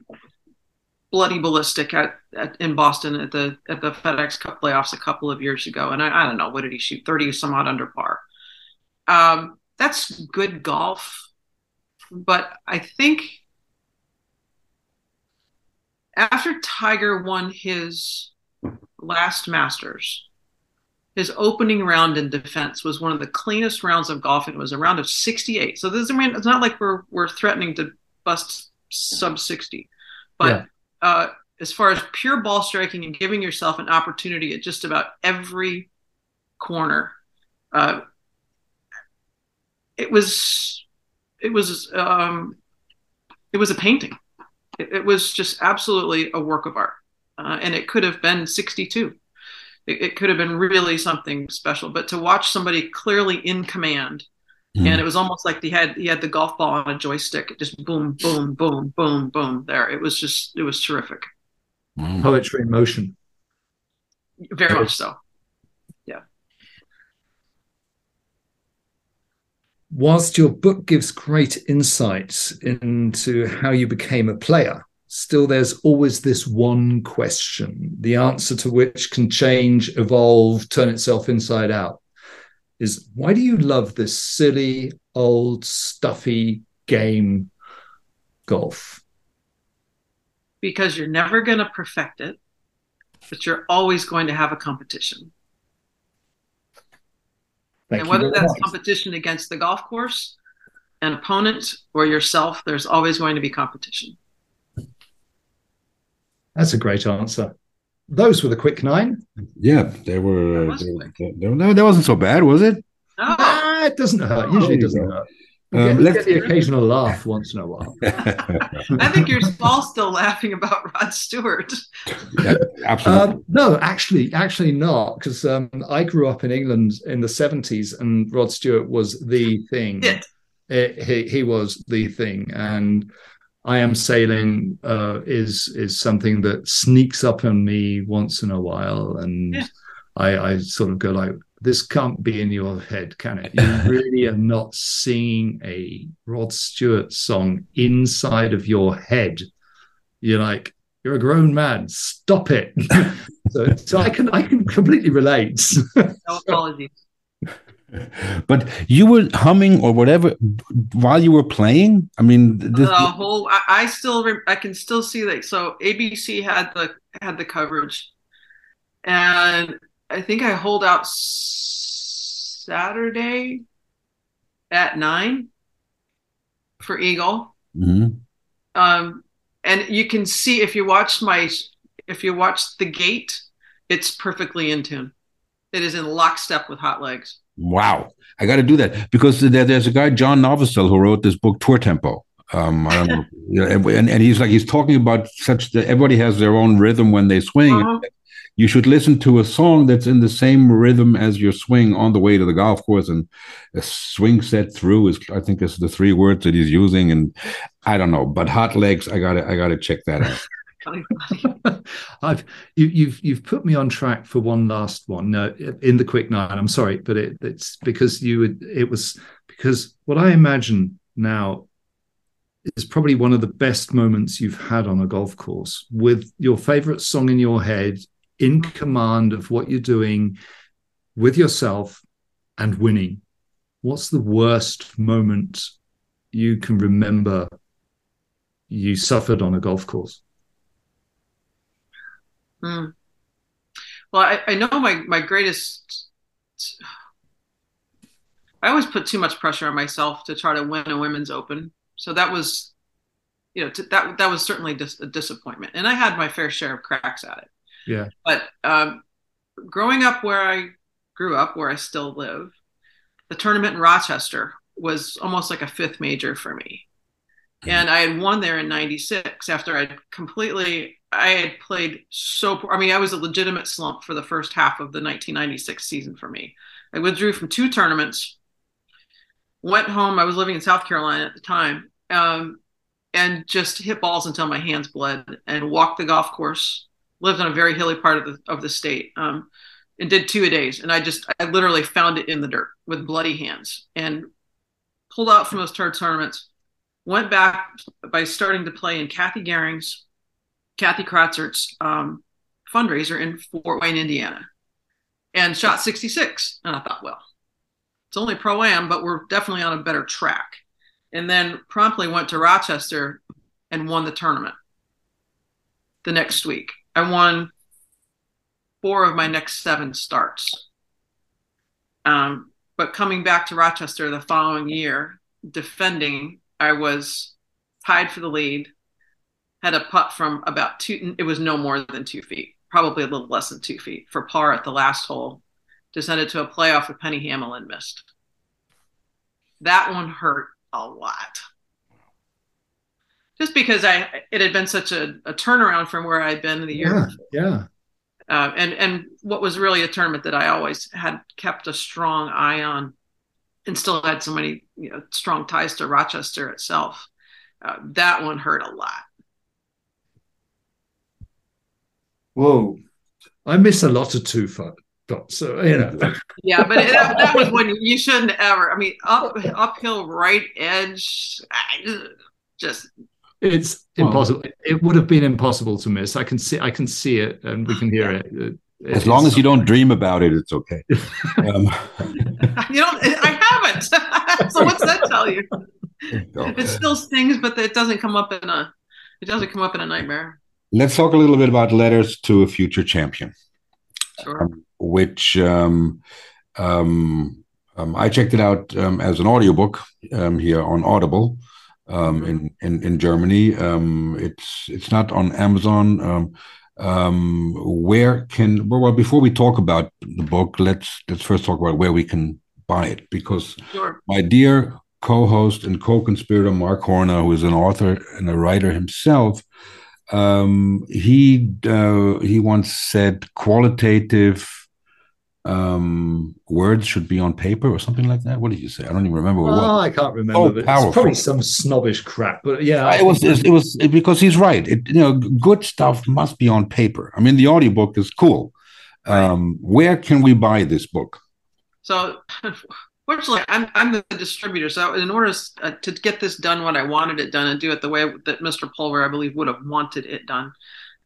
bloody ballistic at, at, in Boston at the at the FedEx Cup playoffs a couple of years ago, and I, I don't know what did he shoot thirty some odd under par. Um, that's good golf, but I think after Tiger won his last Masters, his opening round in defense was one of the cleanest rounds of golf, and it was a round of 68. So this, I mean, it's not like we're we're threatening to bust sub 60, but yeah. Uh, as far as pure ball striking and giving yourself an opportunity at just about every corner, uh, it was it was um, it was a painting. It, it was just absolutely a work of art, uh, and it could have been 62 it, it, could have been really something special. But to watch somebody clearly in command, mm. and it was almost like he had he had the golf ball on a joystick, it just boom, boom, boom, boom, boom. There, it was just it was terrific. Mm. Poetry in motion. Very much so. Yeah. Whilst your book gives great insights into how you became a player, still there's always this one question, the answer to which can change, evolve, turn itself inside out. Is why do you love this silly, old, stuffy game, golf? Because you're never going to perfect it, but you're always going to have a competition. Thank and whether that's much. competition against the golf course, an opponent, or yourself, there's always going to be competition. That's a great answer. Those were the quick nine. Yeah, they were. They, they, they, no, that wasn't so bad, was it? No, nah, it doesn't hurt. Usually, it doesn't hurt. Um, get, get the occasional laugh once in a while. I think you're all still laughing about Rod Stewart. Yeah, absolutely. Um, no, actually, actually not, because um, I grew up in England in the '70s, and Rod Stewart was the thing. It. It, he, he was the thing, and I am sailing uh, is is something that sneaks up on me once in a while, and yeah. I, I sort of go like, "This can't be in your head, can it? You really are not singing a Rod Stewart song inside of your head. You're like, you're a grown man. Stop it." so, so I can I can completely relate. no apologies but you were humming or whatever while you were playing. I mean, this... the whole. I, I still. I can still see that. So ABC had the had the coverage, and I think I holed out Saturday at nine for Eagle. Mm-hmm. Um, and you can see if you watch my if you watch the gait, it's perfectly in tune. It is in lockstep with Hot Legs. Wow, I got to do that because there, there's a guy John Novosel who wrote this book Tour Tempo. Um, I don't know, you know, and, and he's like he's talking about such that everybody has their own rhythm when they swing. Uh-huh. You should listen to a song that's in the same rhythm as your swing on the way to the golf course, and a swing set through is I think is the three words that he's using, and I don't know, but hot legs, I gotta I gotta check that out. I've you, have you've, you've put me on track for one last one. No, in the quick nine. I'm sorry, but it, it's because you would. It was because what I imagine now is probably one of the best moments you've had on a golf course with your favorite song in your head, in command of what you're doing with yourself and winning. What's the worst moment you can remember you suffered on a golf course? Mm. Well, I, I know my my greatest. I always put too much pressure on myself to try to win a women's open. So that was, you know, to, that that was certainly dis- a disappointment, and I had my fair share of cracks at it. Yeah. But um, growing up where I grew up, where I still live, the tournament in Rochester was almost like a fifth major for me. and I had won there in '96 after I'd completely. I had played so poor. I mean, I was a legitimate slump for the first half of the 1996 season for me. I withdrew from two tournaments, went home. I was living in South Carolina at the time, um, and just hit balls until my hands bled, and walked the golf course. Lived on a very hilly part of the of the state, um, and did two a days. And I just, I literally found it in the dirt with bloody hands, and pulled out from those tournaments went back by starting to play in Cathy Gerring's, Kathy Kratzert's um, fundraiser in Fort Wayne, Indiana, and shot 66. And I thought, well, it's only pro am, but we're definitely on a better track. And then promptly went to Rochester and won the tournament the next week. I won four of my next seven starts. Um, but coming back to Rochester the following year, defending I was tied for the lead, had a putt from about two, it was no more than two feet, probably a little less than two feet for par at the last hole, descended to a playoff with Penny Hamlin missed. That one hurt a lot. Just because I it had been such a, a turnaround from where I'd been in the year. Yeah. yeah. Uh, and and what was really a tournament that I always had kept a strong eye on and still had so many you know, strong ties to Rochester itself. Uh, that one hurt a lot. Whoa, I miss a lot of two foot. So you know. yeah, but it, that, that, was when you shouldn't ever. I mean, up uphill right edge, just. It's impossible. It would have been impossible to miss. I can see. I can see it, and we can hear it. As long as you don't dream about it, it's okay. Um, you don't. I haven't. so what's that tell you? It still stings, but it doesn't come up in a. It doesn't come up in a nightmare. Let's talk a little bit about letters to a future champion. Sure. Um, which um, um, um I checked it out um, as an audiobook um, here on Audible. Mm-hmm. in, in in Germany, it's it's not on Amazon um, where can well before we talk about the book let's let's first talk about where we can buy it because sure. my dear co-host and co-conspirator mark horner who is an author and a writer himself um, he uh, he once said qualitative um, words should be on paper or something like that. What did you say? I don't even remember. Oh, what. I can't remember. Oh, it's probably some snobbish crap, but yeah, it was, it was because he's right. It, you know, good stuff must be on paper. I mean, the audiobook is cool. Um, where can we buy this book? So, fortunately, I'm I'm the distributor. So, in order uh, to get this done, what I wanted it done, and do it the way that Mr. Pulver, I believe, would have wanted it done,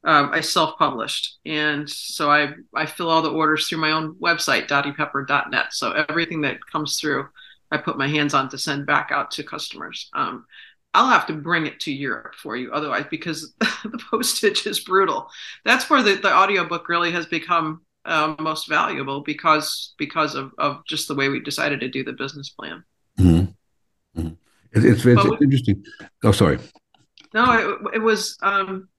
um, I self-published, and so I I fill all the orders through my own website, dottiepepper.net. So everything that comes through, I put my hands on to send back out to customers. Um, I'll have to bring it to Europe for you, otherwise, because the postage is brutal. That's where the, the audiobook really has become um, most valuable because because of, of just the way we decided to do the business plan. Mm-hmm. Mm-hmm. It, it's, it's we, interesting. Oh, sorry. No, it, it was. Um,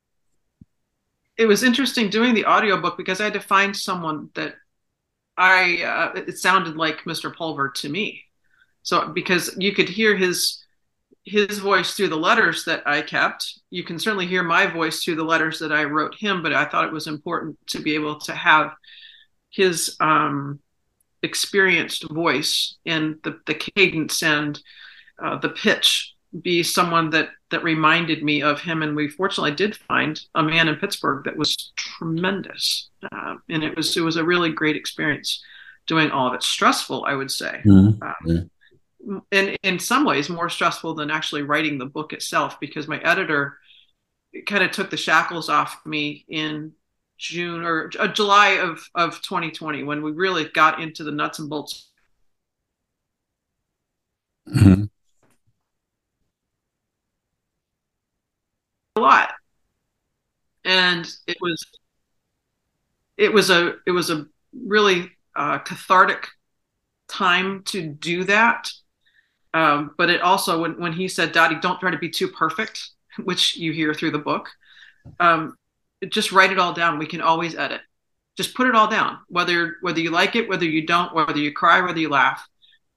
it was interesting doing the audiobook because I had to find someone that I uh, it sounded like Mr. Pulver to me. So because you could hear his his voice through the letters that I kept, you can certainly hear my voice through the letters that I wrote him. But I thought it was important to be able to have his um, experienced voice and the the cadence and uh, the pitch be someone that that reminded me of him. And we fortunately did find a man in Pittsburgh that was tremendous, uh, and it was it was a really great experience doing all of it. Stressful, I would say. Mm-hmm. Um, And in some ways, more stressful than actually writing the book itself, because my editor kind of took the shackles off me in June or uh, July of, of 2020 when we really got into the nuts and bolts. Mm-hmm. a lot and it was it was a it was a really uh, cathartic time to do that um, but it also when, when he said dottie don't try to be too perfect which you hear through the book um, just write it all down we can always edit just put it all down whether whether you like it whether you don't whether you cry whether you laugh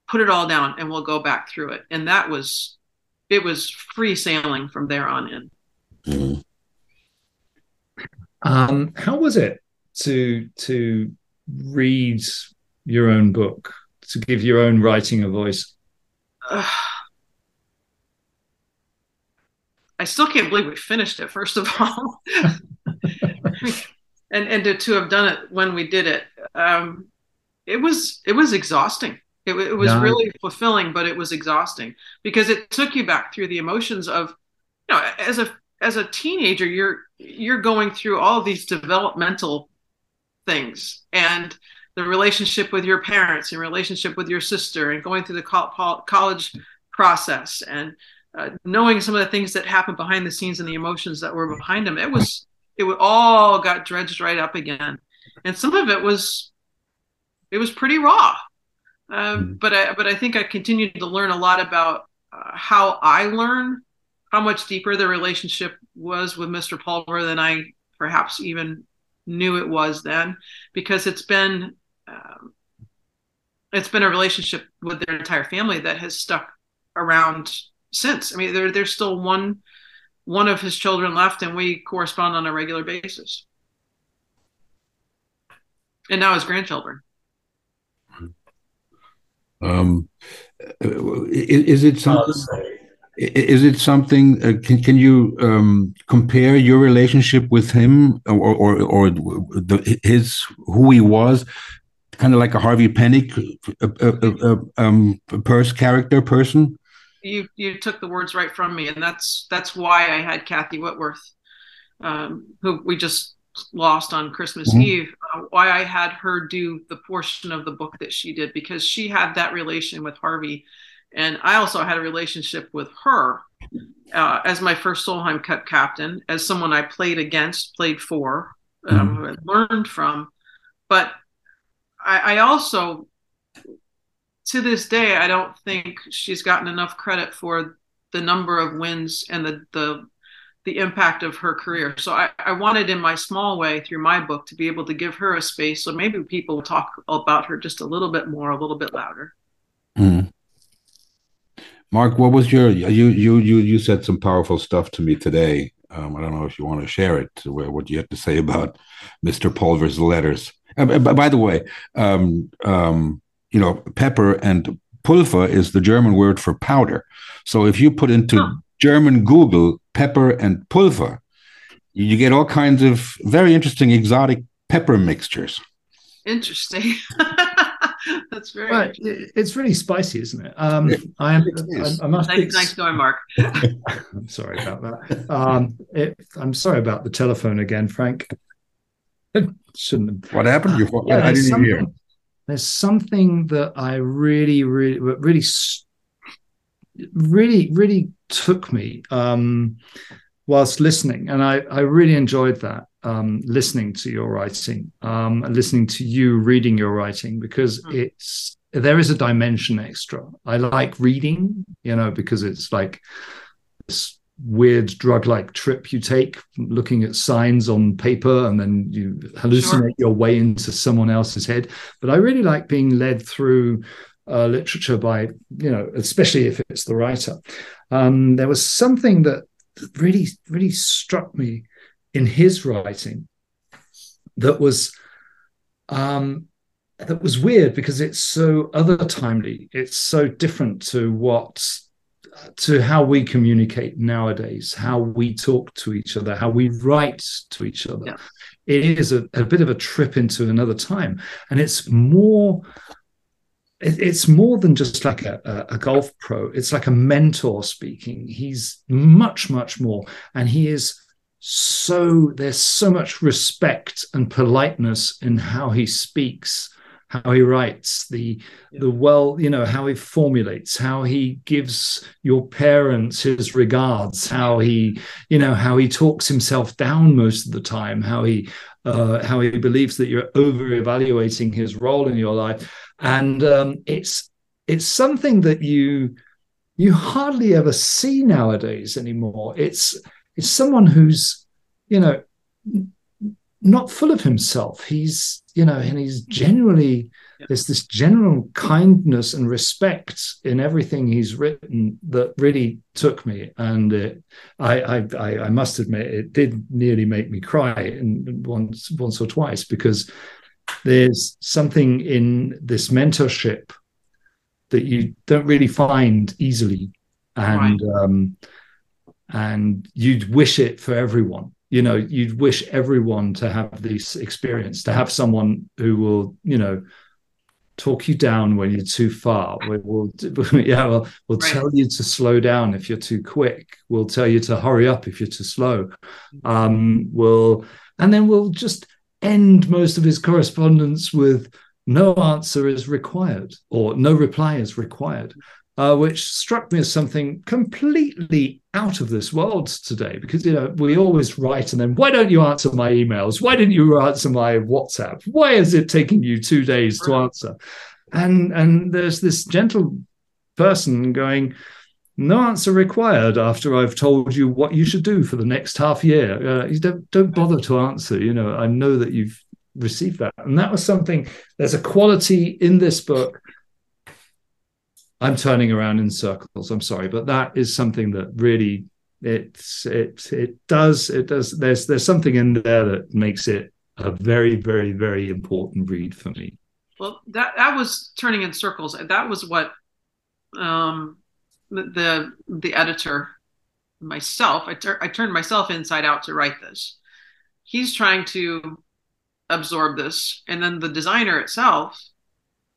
put it all down and we'll go back through it and that was it was free sailing from there on in. Mhm. Um, how was it to to read your own book, to give your own writing a voice? I still can't believe we finished it. First of all, and and to, to have done it when we did it, um, it was it was exhausting. It, it was Yeah. really fulfilling, but it was exhausting because it took you back through the emotions of, you know, as a as a teenager, you're you're going through all these developmental things and the relationship with your parents and relationship with your sister and going through the col- college process and uh, knowing some of the things that happened behind the scenes and the emotions that were behind them it was it all got dredged right up again and some of it was it was pretty raw uh, Mhm. but I, but I think I continued to learn a lot about uh, how I learn how much deeper the relationship was with Mr. Pulver than I perhaps even knew it was then, because it's been um, it's been a relationship with their entire family that has stuck around since. I mean, there there's still one one of his children left, and we correspond on a regular basis, and now his grandchildren. Um, is it something? Is it something? Uh, can can you um, compare your relationship with him or or, or the, his who he was, kind of like a Harvey Penick, uh, uh, uh, um, purse character person? you you took the words right from me, and that's that's why I had Kathy Whitworth, um, who we just lost on Christmas Mhm. Eve. Uh, why I had her do the portion of the book that she did because she had that relation with Harvey, and I also had a relationship with her uh, as my first Solheim Cup captain, as someone I played against, played for, um, I learned from, but I, I also to this day, I don't think she's gotten enough credit for the number of wins and the the the impact of her career. So I, I wanted in my small way through my book to be able to give her a space so maybe people will talk about her just a little bit more, a little bit louder. Mhm. Mark, what was your you you you you said some powerful stuff to me today. Um, I don't know if you want to share it. What you had to say about Mr. Pulver's letters. Uh, b- b- by the way, um, um, you know, pepper and pulver is the German word for powder. So if you put into Huh. German Google pepper and pulver, you get all kinds of very interesting exotic pepper mixtures. Interesting. That's very Right, interesting. it's really spicy, isn't it? Um, It- I am. I, I must. Nice, ex- nice going, Mark. I'm sorry about that. Um, it, I'm sorry about the telephone again, Frank. Shouldn't have. What happened? You, Yeah, I there's didn't even hear. something- There's something that I really, really, really, really, really took me um, whilst listening, and I, I really enjoyed that um, listening to your writing um, and listening to you reading your writing because Mm. it's there is a dimension extra. I like reading, you know, because it's like this weird drug-like trip you take looking at signs on paper and then you hallucinate your way into someone else's head. But i really like being led through uh, literature by you know especially if it's the writer. Um, there was something that really really struck me in his writing that was um, that was weird because it's so other timely. It's so different to what to how we communicate nowadays, how we talk to each other, how we write to each other. Yeah. It is a, a bit of a trip into another time, and it's more. it- It's more than just like a, a, a golf pro. It's like a mentor speaking. He's much, much more, and he is so. There's so much respect and politeness in how he speaks, how he writes, the the well, you know, how he formulates, how he gives your parents his regards, how he, you know, how he talks himself down most of the time, how he uh, how he believes that you're over evaluating his role in your life, and um, it's it's something that you you hardly ever see nowadays anymore. It's it's someone who's you know not full of himself. He's you know, and he's genuinely yeah. there's this general kindness and respect in everything he's written that really took me, and it, I, I I must admit it did nearly make me cry once once or twice because there's something in this mentorship that you don't really find easily, and right. um, and you'd wish it for everyone you know you'd wish everyone to have this experience to have someone who will you know talk you down when you're too far we will yeah well we'll right. tell you to slow down if you're too quick. We'll tell you to hurry up if you're too slow. Um we'll and then we'll just end most of his correspondence with no answer is required or no reply is required uh, which struck me as something completely out of this world today. Because you know we always write and then why don't you answer my emails? Why didn't you answer my WhatsApp? Why is it taking you two days to answer? And and there's this gentle person going. No answer required after I've told you what you should do for the next half year. Uh, you don't don't bother to answer. You know, I know that you've received that, and that was something. There's a quality in this book I'm turning around in circles. I'm sorry, but that is something that really it's it it does it does there's there's something in there that makes it a very very very important read for me. Well, that that was turning in circles. That was what um, the, the editor myself I, tur- I turned myself inside out to write this. He's trying to absorb this, and then the designer itself,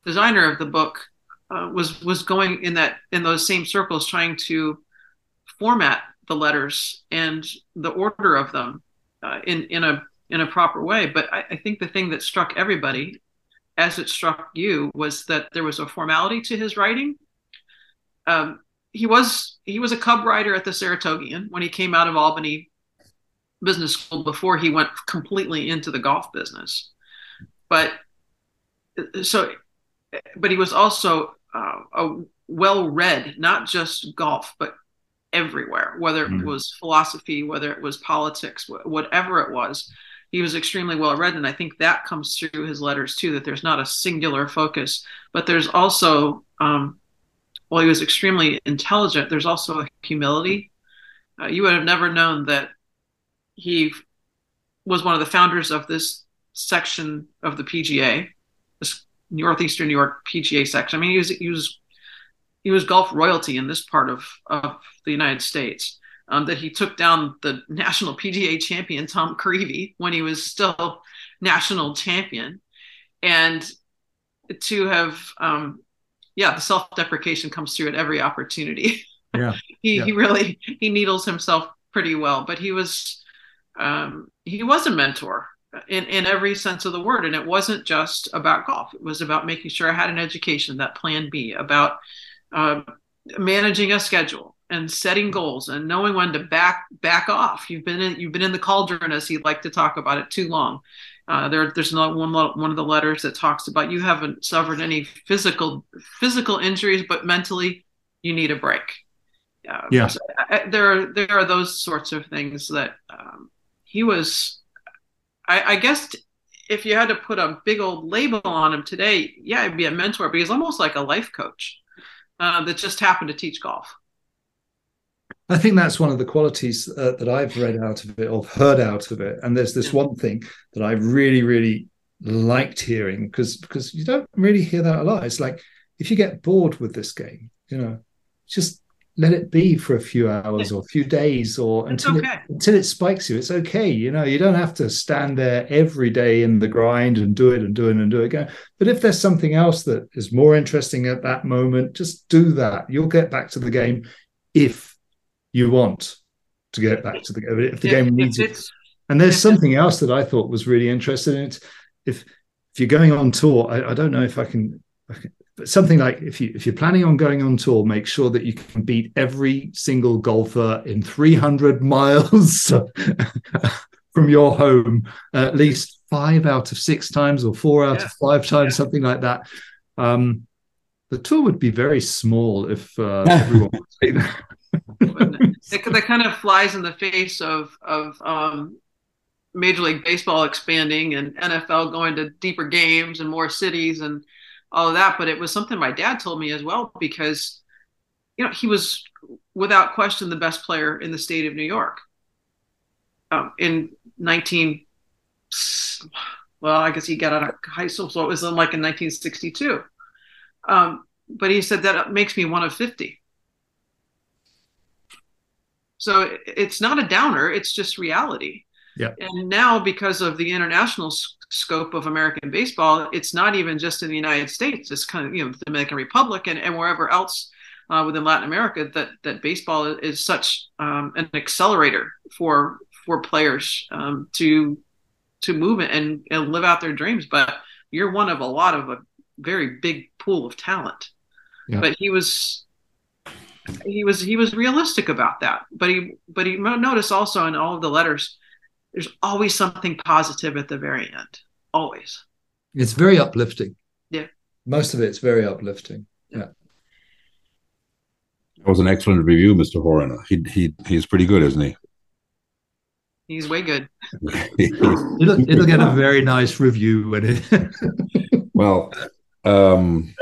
designer of the book, uh, was was going in that in those same circles, trying to format the letters and the order of them uh, in in a in a proper way. But I, I, think the thing that struck everybody, as it struck you, was that there was a formality to his writing. Um, he was he was a cub writer at the Saratogian when he came out of Albany Business School before he went completely into the golf business. But so, but he was also uh, a well read, not just golf, but everywhere, whether mm-hmm. it was philosophy, whether it was politics, whatever it was. He was extremely well read. And I think that comes through his letters too, that there's not a singular focus, but there's also, um, while he was extremely intelligent, there's also a humility. Uh, you would have never known that he was one of the founders of this section of the PGA, northeastern New York PGA section. I mean, he was he was he was golf royalty in this part of of the United States. Um, that he took down the national PGA champion Tom Creavy when he was still national champion, and to have um, yeah, the self deprecation comes through at every opportunity. Yeah, he yeah. he really he needles himself pretty well, but he was um, he was a mentor in, in every sense of the word. And it wasn't just about golf. It was about making sure I had an education, that plan B, about uh, managing a schedule and setting goals and knowing when to back back off. You've been in you've been in the cauldron, as he'd like to talk about it, too long. Uh, there, there's not one one of the letters that talks about you haven't suffered any physical physical injuries, but mentally you need a break. Uh, yeah, so I, there are there are those sorts of things that um, he was I, I guess if you had to put a big old label on him today, yeah, it'd be a mentor, but he's almost like a life coach uh, that just happened to teach golf. I think that's one of the qualities uh, that I've read out of it or heard out of it. And there's this one thing that I really, really liked hearing because because you don't really hear that a lot. It's like if you get bored with this game, you know, just let it be for a few hours or a few days or until okay. it, until it spikes you. It's okay. You know, you don't have to stand there every day in the grind and do it and do it and do it again. But if there's something else that is more interesting at that moment, just do that. You'll get back to the game if you want to get back to the game. If the game needs it. And there's something else that I thought was really interesting. It's if if you're going on tour, I, I don't know if I can, I can but something like if you if you're planning on going on tour, make sure that you can beat every single golfer in 300 miles from your home at least five out of six times or four out yeah. of five times, yeah. something like that. Um, the tour would be very small if uh, everyone would say that. that kind of flies in the face of of um, Major League Baseball expanding and NFL going to deeper games and more cities and all of that. But it was something my dad told me as well because, you know, he was without question the best player in the state of New York. Um, in 19, well, I guess he got out of high school, so it was like in 1962. Um, but he said that makes me one of 50. So it's not a downer, it's just reality. Yeah. And now, because of the international scope of American baseball, it's not even just in the United States. It's kind of you know the Dominican Republic and, and wherever else uh, within Latin America that that baseball is such um, an accelerator for for players um, to to move and, and live out their dreams. But you're one of a lot of a very big pool of talent. Yeah. But he was he was he was realistic about that. But he but he noticed also in all of the letters there's always something positive at the very end. Always. It's very uplifting. Yeah. Most of it's very uplifting. Yeah. That was an excellent review, Mr. Horan. He he he's pretty good, isn't he? He's way good. It'll, it'll get a very nice review when it. well, um,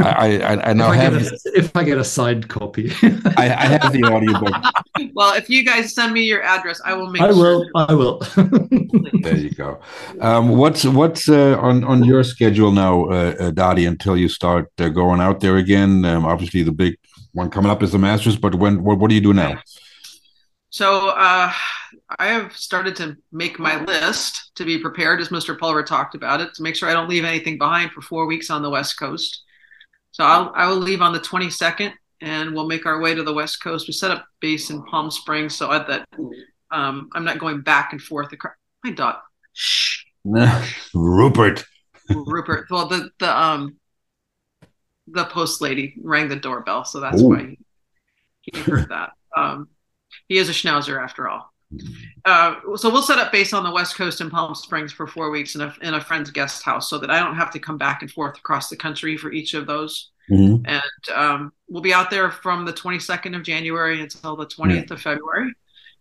I, I, I now if I, have a, if I get a signed copy. I, I have the audiobook. Well, if you guys send me your address, I will make. I sure. will. I will. there you go. Um, what's what's uh, on on your schedule now, uh, uh, Dottie, until you start uh, going out there again? Um, obviously, the big one coming up is the Masters, but when what, what do you do now? So uh, I have started to make my list to be prepared, as Mr. Pulver talked about it, to make sure I don't leave anything behind for four weeks on the West Coast. So I'll, I will leave on the 22nd, and we'll make our way to the West Coast. We set up base in Palm Springs, so at that um, I'm not going back and forth. Across, my dog, shh, Rupert. Rupert. Well, the the um the post lady rang the doorbell, so that's Ooh. why he, he heard that. Um, he is a schnauzer after all. Uh, so we'll set up base on the west coast in Palm Springs for four weeks in a in a friend's guest house, so that I don't have to come back and forth across the country for each of those. Mhm. And um, we'll be out there from the 22nd of January until the 20th of February,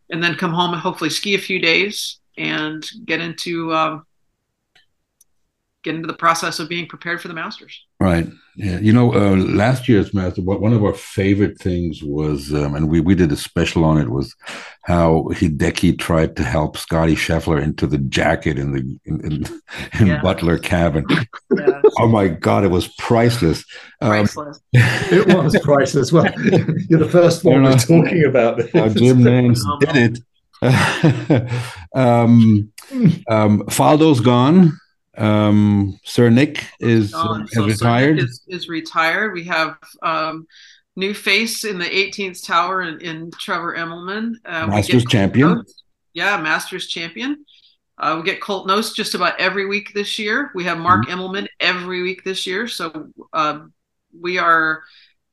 and then come home and hopefully ski a few days and get into um, get into the process of being prepared for the Masters. Right. Yeah. You know, uh, last year's master, one one of our favorite things was, um, and we, we did a special on it, was how Hideki tried to help Scotty Scheffler into the jacket in the in, in, in Yeah. Butler cabin. Yeah, Oh my God, it was priceless. Um, priceless. it was priceless. Well, you're the first one No, no. we're talking about. this. uh, Jim Nantz did it. um, um, Faldo's gone. Um, Sir Nick is uh, Um, has so Sir retired. Nick Is, is retired. We have um, new face in the 18th tower in, in Trevor Immelman. Uh, Masters champion. Yeah, Masters champion. Uh, we get Colt Knost just about every week this year. We have Mark Mm-hmm. Immelman every week this year. So uh, we are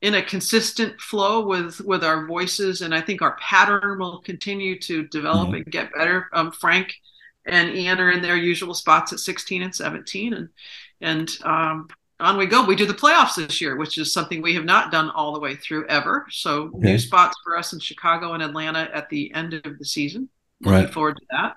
in a consistent flow with with our voices, and I think our pattern will continue to develop Mhm. and get better. Um, Frank and Ian are in their usual spots at 16 and 17, and and um, on we go. We do the playoffs this year, which is something we have not done all the way through ever. So Okay. new spots for us in Chicago and Atlanta at the end of the season. Looking Right. forward to that.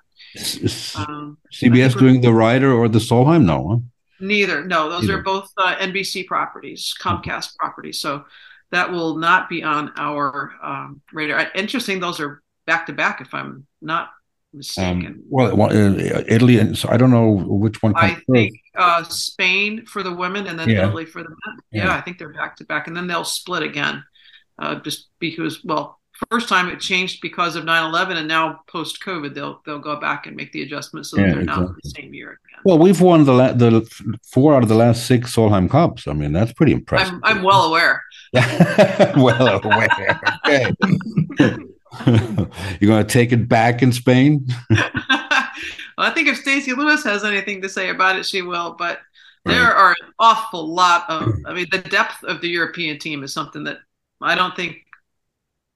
Um, CBS doing the Ryder or the Solheim? No, huh? Neither. No, those Neither. are both uh, NBC properties, Comcast properties. So that will not be on our um, radar. Interesting. Those are back to back, if I'm not mistaken. Um, well, uh, Italy and so I don't know which one I think uh, Spain for the women and then Yeah. Italy for the men. Yeah. Yeah. I think they're back to back, and then they'll split again. Uh, just because, well, first time it changed because of 9/11, and now post COVID, they'll they'll go back and make the adjustments so Yeah, they're not the same year again. Well, we've won the la- the four out of the last six Solheim Cups. I mean, that's pretty impressive. I'm I'm well aware. well aware. Okay. You're going to take it back in Spain? well, I think if Stacey Lewis has anything to say about it, she will. But there Right. are an awful lot of. I mean, the depth of the European team is something that I don't think.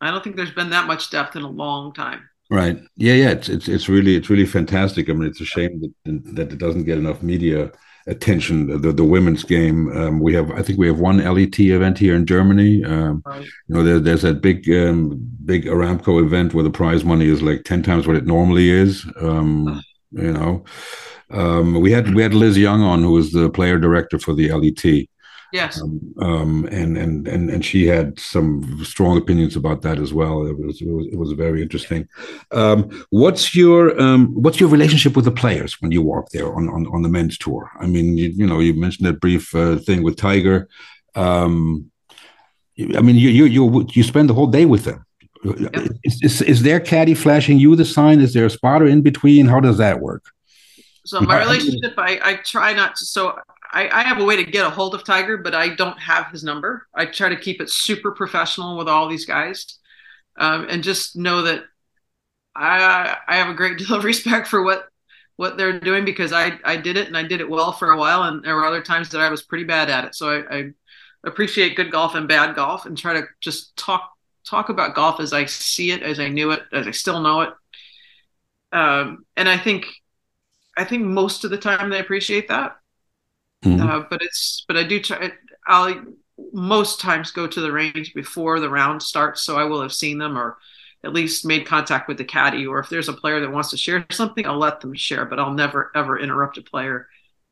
I don't think there's been that much depth in a long time. Right. Yeah, yeah. It's it's it's really it's really fantastic. I mean, it's a shame that that it doesn't get enough media attention. The the women's game. Um, we have I think we have one LET event here in Germany. Um, Right. you know, there, there's that big um, big Aramco event where the prize money is like ten times what it normally is. Um, you know, Um, we had we had Liz Young on, who was the player director for the LET. Yes. Um, um, and and and and she had some strong opinions about that as well. It was it was, it was very interesting. Um, what's your um, what's your relationship with the players when you walk there on on, on the men's tour? I mean, you, you know, you mentioned that brief uh, thing with Tiger. Um, I mean, you you you you spend the whole day with them. Yep. Is, is, is their caddy flashing you the sign? Is there a spotter in between? How does that work? So my relationship, I, I try not to. So I, I, have a way to get a hold of Tiger, but I don't have his number. I try to keep it super professional with all these guys, um, and just know that I I have a great deal of respect for what what they're doing because I I did it and I did it well for a while, and there were other times that I was pretty bad at it. So I, I appreciate good golf and bad golf, and try to just talk talk about golf as I see it, as I knew it, as I still know it. Um, and I think I think most of the time they appreciate that. Mm-hmm. Uh, but it's but I do try. I'll most times go to the range before the round starts, so I will have seen them or at least made contact with the caddy. Or if there's a player that wants to share something, I'll let them share. But I'll never ever interrupt a player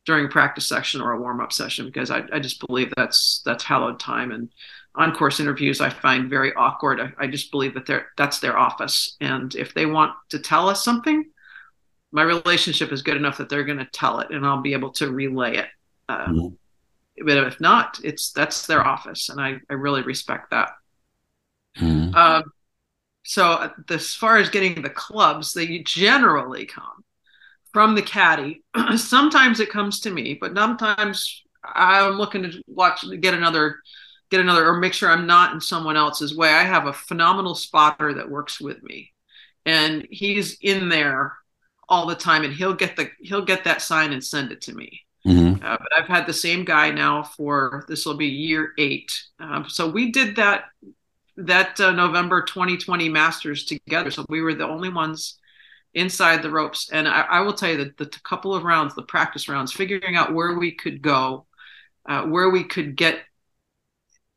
during a practice section or a warm up session because I, I just believe that's that's hallowed time and on course interviews I find very awkward. I, I just believe that they're that's their office, and if they want to tell us something, my relationship is good enough that they're going to tell it and I'll be able to relay it. Um, mm-hmm. But if not, it's that's their office, and I, I really respect that. Mm-hmm. Um, so uh, as far as getting the clubs, they generally come from the caddy. sometimes it comes to me, but sometimes I'm looking to watch get another get another or make sure I'm not in someone else's way. I have a phenomenal spotter that works with me, and he's in there all the time and he'll get the he'll get that sign and send it to me mm-hmm. uh, but i've had the same guy now for this will be year eight. Um, so we did that that uh, november 2020 masters together. So we were the only ones inside the ropes. And i, I will tell you that the couple of rounds the practice rounds figuring out where we could go uh, where we could get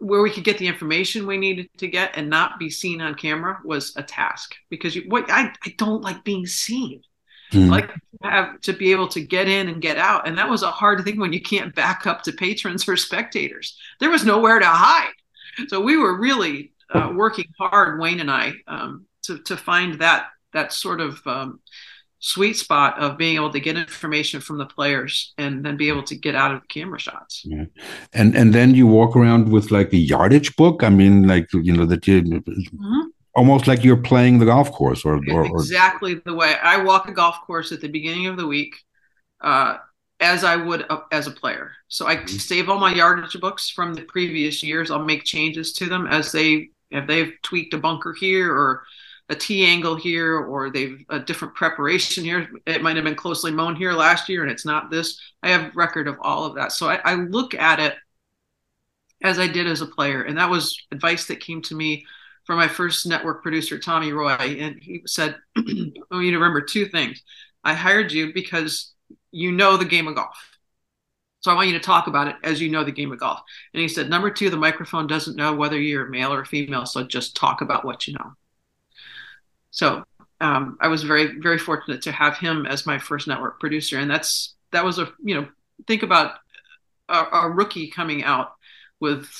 where we could get the information we needed to get and not be seen on camera was a task. Because you, what I, I don't like being seen mm. like to have to be able to get in and get out and that was a hard thing when you can't back up to patrons or spectators there was nowhere to hide so we were really uh, working hard wayne and i um, to, to find that that sort of um, sweet spot of being able to get information from the players and then be able to get out of the camera shots. Yeah. And and then you walk around with like a yardage book. I mean, like you know that you mm-hmm almost like you're playing the golf course or, or, or, exactly the way i walk a golf course at the beginning of the week uh, as i would uh, as a player. So i mm-hmm. save all my yardage books from the previous years. I'll make changes to them as they if they've tweaked a bunker here or a tee angle here or they've a different preparation here. It might have been closely mown here last year and it's not this. I have record of all of that. So I, I look at it as i did as a player. And that was advice that came to me for my first network producer, Tommy Roy, and he said, "I want you to remember two things. I hired you because you know the game of golf. So I want you to talk about it as you know the game of golf. And he said, number two, the microphone doesn't know whether you're male or female, so just talk about what you know. So um, I was very, very fortunate to have him as my first network producer, and that's that was a you know think about a, a rookie coming out with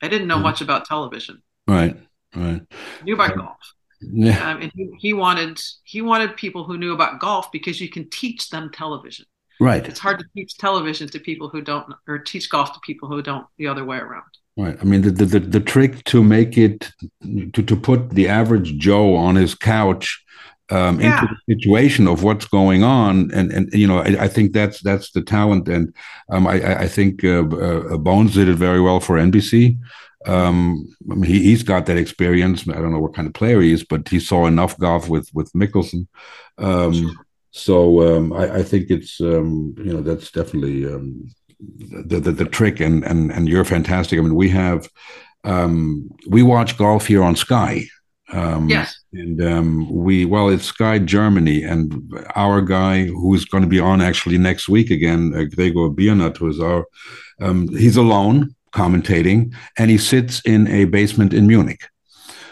I didn't know mm-hmm. much about television. Right, right. Knew about golf. Yeah. Um, and he, he wanted he wanted people who knew about golf because you can teach them television. Right. It's hard to teach television to people who don't, or teach golf to people who don't the other way around. Right. I mean, the the, the trick to make it to, to put the average Joe on his couch um, yeah. into the situation of what's going on, and and you know, I, I think that's that's the talent, and um, I I think uh, uh, Bones did it very well for NBC. Um, I mean, he, has got that experience. I don't know what kind of player he is, but he saw enough golf with with Mickelson. Um, so um, I, I, think it's um, you know that's definitely um, the, the, the trick, and and and you're fantastic. I mean, we have um, we watch golf here on Sky. yes. And um we well, it's Sky Germany, and our guy who's going to be on actually next week again, uh, Gregor Biernat, who is our um he's alone commentating, and he sits in a basement in Munich.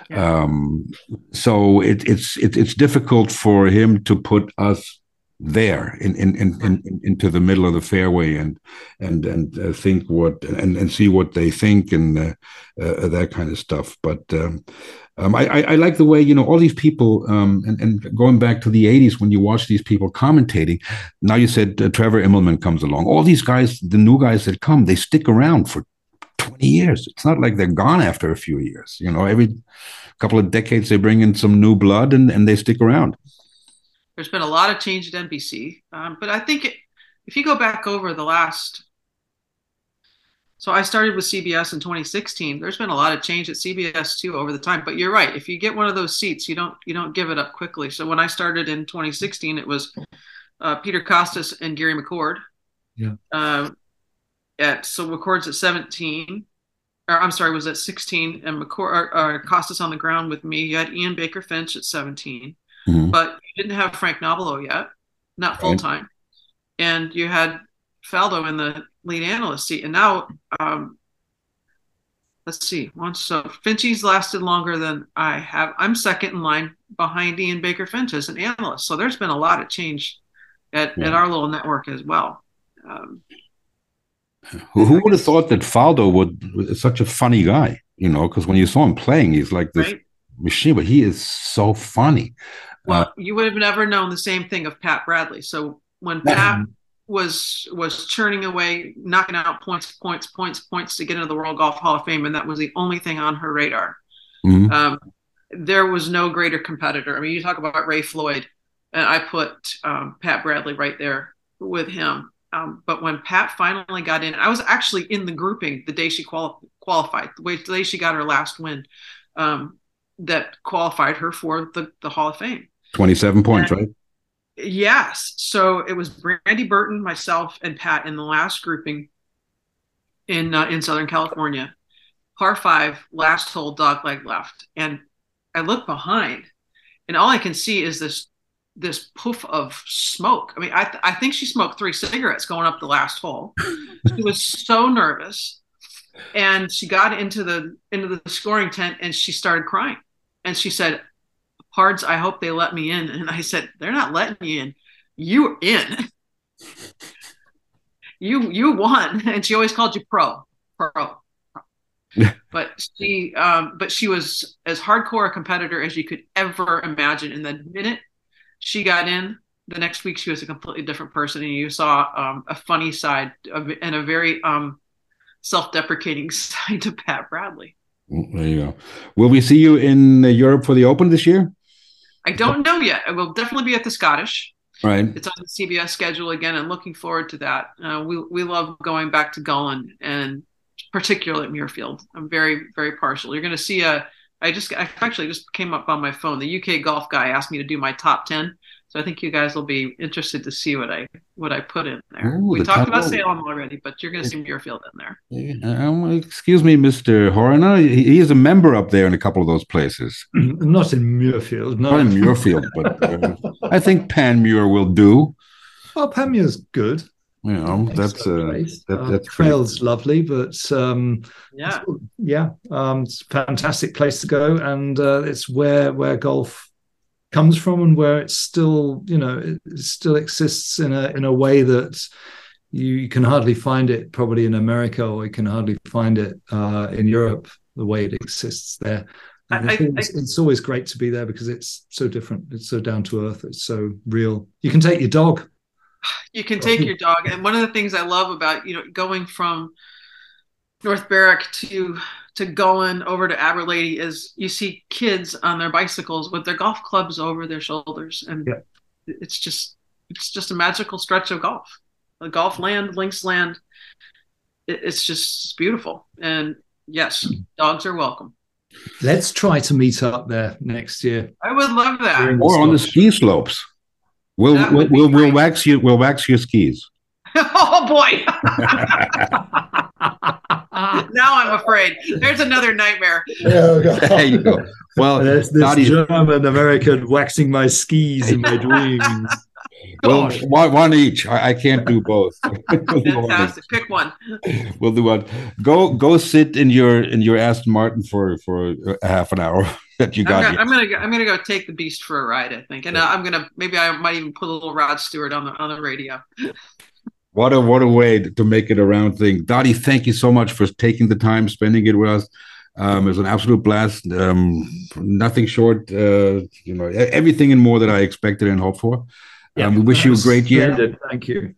Yeah. Um, so it, it's it, it's difficult for him to put us there in, in, in, in, into the middle of the fairway and and and uh, think what and, and see what they think and uh, uh, that kind of stuff. But um, um, I, I, I, like the way you know all these people um, and, and going back to the 80s when you watch these people commentating. Now you said uh, Trevor Immelman comes along. All these guys, the new guys that come, they stick around for 20 years. It's not like they're gone after a few years. You know, every couple of decades they bring in some new blood and, and they stick around. There's been a lot of change at NBC, um, but I think it, if you go back over the last, so I started with CBS in 2016. There's been a lot of change at CBS too over the time. But you're right. If you get one of those seats, you don't you don't give it up quickly. So when I started in 2016, it was uh, Peter Kostis and Gary McCord. Yeah. Uh, at so McCord's at 17 or I'm sorry, was at 16, and McCord, uh, Kostis on the ground with me. You had Ian Baker Finch at 17 mm-hmm. but you didn't have Frank Nobilo yet, not full time, and you had Faldo in the lead analyst seat, and now um, let's see, once so Finchy's lasted longer than I have. I'm second in line behind Ian Baker Finch as an analyst, so there's been a lot of change at, yeah. at our little network as well. Um, who, who, would have thought that Faldo would such a funny guy? You know, because when you saw him playing, he's like this right? machine, but he is so funny. Well, uh, you would have never known the same thing of Pat Bradley. So when Pat was was churning away, knocking out points, points, points, points to get into the World Golf Hall of Fame, and that was the only thing on her radar. Mm-hmm. Um, there was no greater competitor. I mean, you talk about Ray Floyd, and I put um, Pat Bradley right there with him. Um, but when Pat finally got in, I was actually in the grouping the day she quali- qualified, the, way, the day she got her last win, um, that qualified her for the, the Hall of Fame. 27 points, and, right? Yes. So it was Brandie Burton, myself, and Pat in the last grouping in uh, in Southern California. Par five, last hole, dog leg left, and I look behind, and all I can see is this this poof of smoke. I mean, I th- I think she smoked three cigarettes going up the last hole. she was so nervous, and she got into the into the scoring tent and she started crying, and she said, Pards, I hope they let me in. And I said, They're not letting you in. You're in. you you won. And she always called you pro. Pro. but she um, but she was as hardcore a competitor as you could ever imagine. And the minute she got in, the next week she was a completely different person, and you saw um, a funny side of, and a very um, self-deprecating side to Pat Bradley. There you go. Will we see you in Europe for the Open this year? I don't know yet. I will definitely be at the Scottish. Right. It's on the CBS schedule again, and looking forward to that. Uh, we we love going back to Gullane and particularly at Muirfield. I'm very very partial. You're going to see a. I just I actually just came up on my phone. The UK golf guy asked me to do my top ten so I think you guys will be interested to see what I what I put in there. Ooh, we the talked about Salem already, but you're going to see Muirfield in there. Yeah, um, excuse me, Mr. Horner. He, he, is a member up there in a couple of those places. Not in Muirfield. No. Not in Muirfield, but uh, I think Panmure will do. Well, Panmure's good. You know, that's uh, that, uh, trail's pretty... lovely, but um, yeah, yeah, um, it's a fantastic place to go, and uh, it's where where golf comes from and where it still you know it still exists in a in a way that you, you can hardly find it probably in America or you can hardly find it uh, in Europe the way it exists there. I, it's, I, it's, always great to be there because it's so different. It's so down to earth. It's so real. You can take your dog. You can take your dog, and one of the things I love about you know going from North Berwick to to going over to Aberlady is you see kids on their bicycles with their golf clubs over their shoulders, and yeah. it's just it's just a magical stretch of golf. The golf land, links land, it, it's just beautiful. And yes, dogs are welcome. Let's try to meet up there next year. I would love that. Or on the ski slopes. We'll we'll, we'll, we'll wax you we'll wax your skis. oh boy. now I'm afraid. There's another nightmare. Oh, there you go. Well, there's this German American waxing my skis in my dreams. Well, one, one each. I, I, can't do both. Fantastic. Pick one. We'll do one. Go go sit in your in your Aston Martin for for a half an hour that you got. I'm gonna, I'm gonna, go, I'm gonna go take the beast for a ride. I think, and yeah. I'm gonna maybe I might even put a little Rod Stewart on the on the radio. What a what a way to make it around thing. Dottie, thank you so much for taking the time, spending it with us. Um, it was an absolute blast. Um, nothing short, uh, you know, everything and more that I expected and hoped for. Yeah, um, we wish you a great splendid. year. Thank you.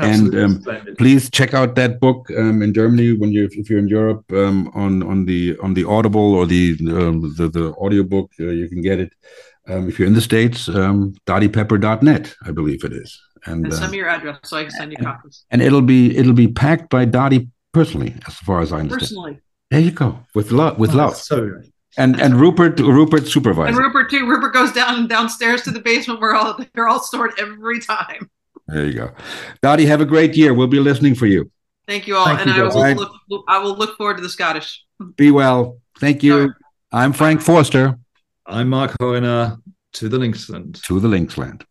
And um, please check out that book um, in Germany when you if you're in Europe um, on on the on the Audible or the um, the, the audiobook uh, you can get it. Um, if you're in the states, um, dottiepepper.net, I believe it is. And, and send uh, me your address so I can send you copies. And it'll be it'll be packed by Dottie personally, as far as I understand. Personally. There you go. With love. With oh, love. So and and Rupert Rupert supervisor. And Rupert too. Rupert goes down downstairs to the basement where all they're all stored every time. There you go. Dottie, have a great year. We'll be listening for you. Thank you all. Thank and you, I will right. look I will look forward to the Scottish. Be well. Thank you. Right. I'm Frank Forster. I'm Mark Hoyner. To the Linksland. To the Linksland.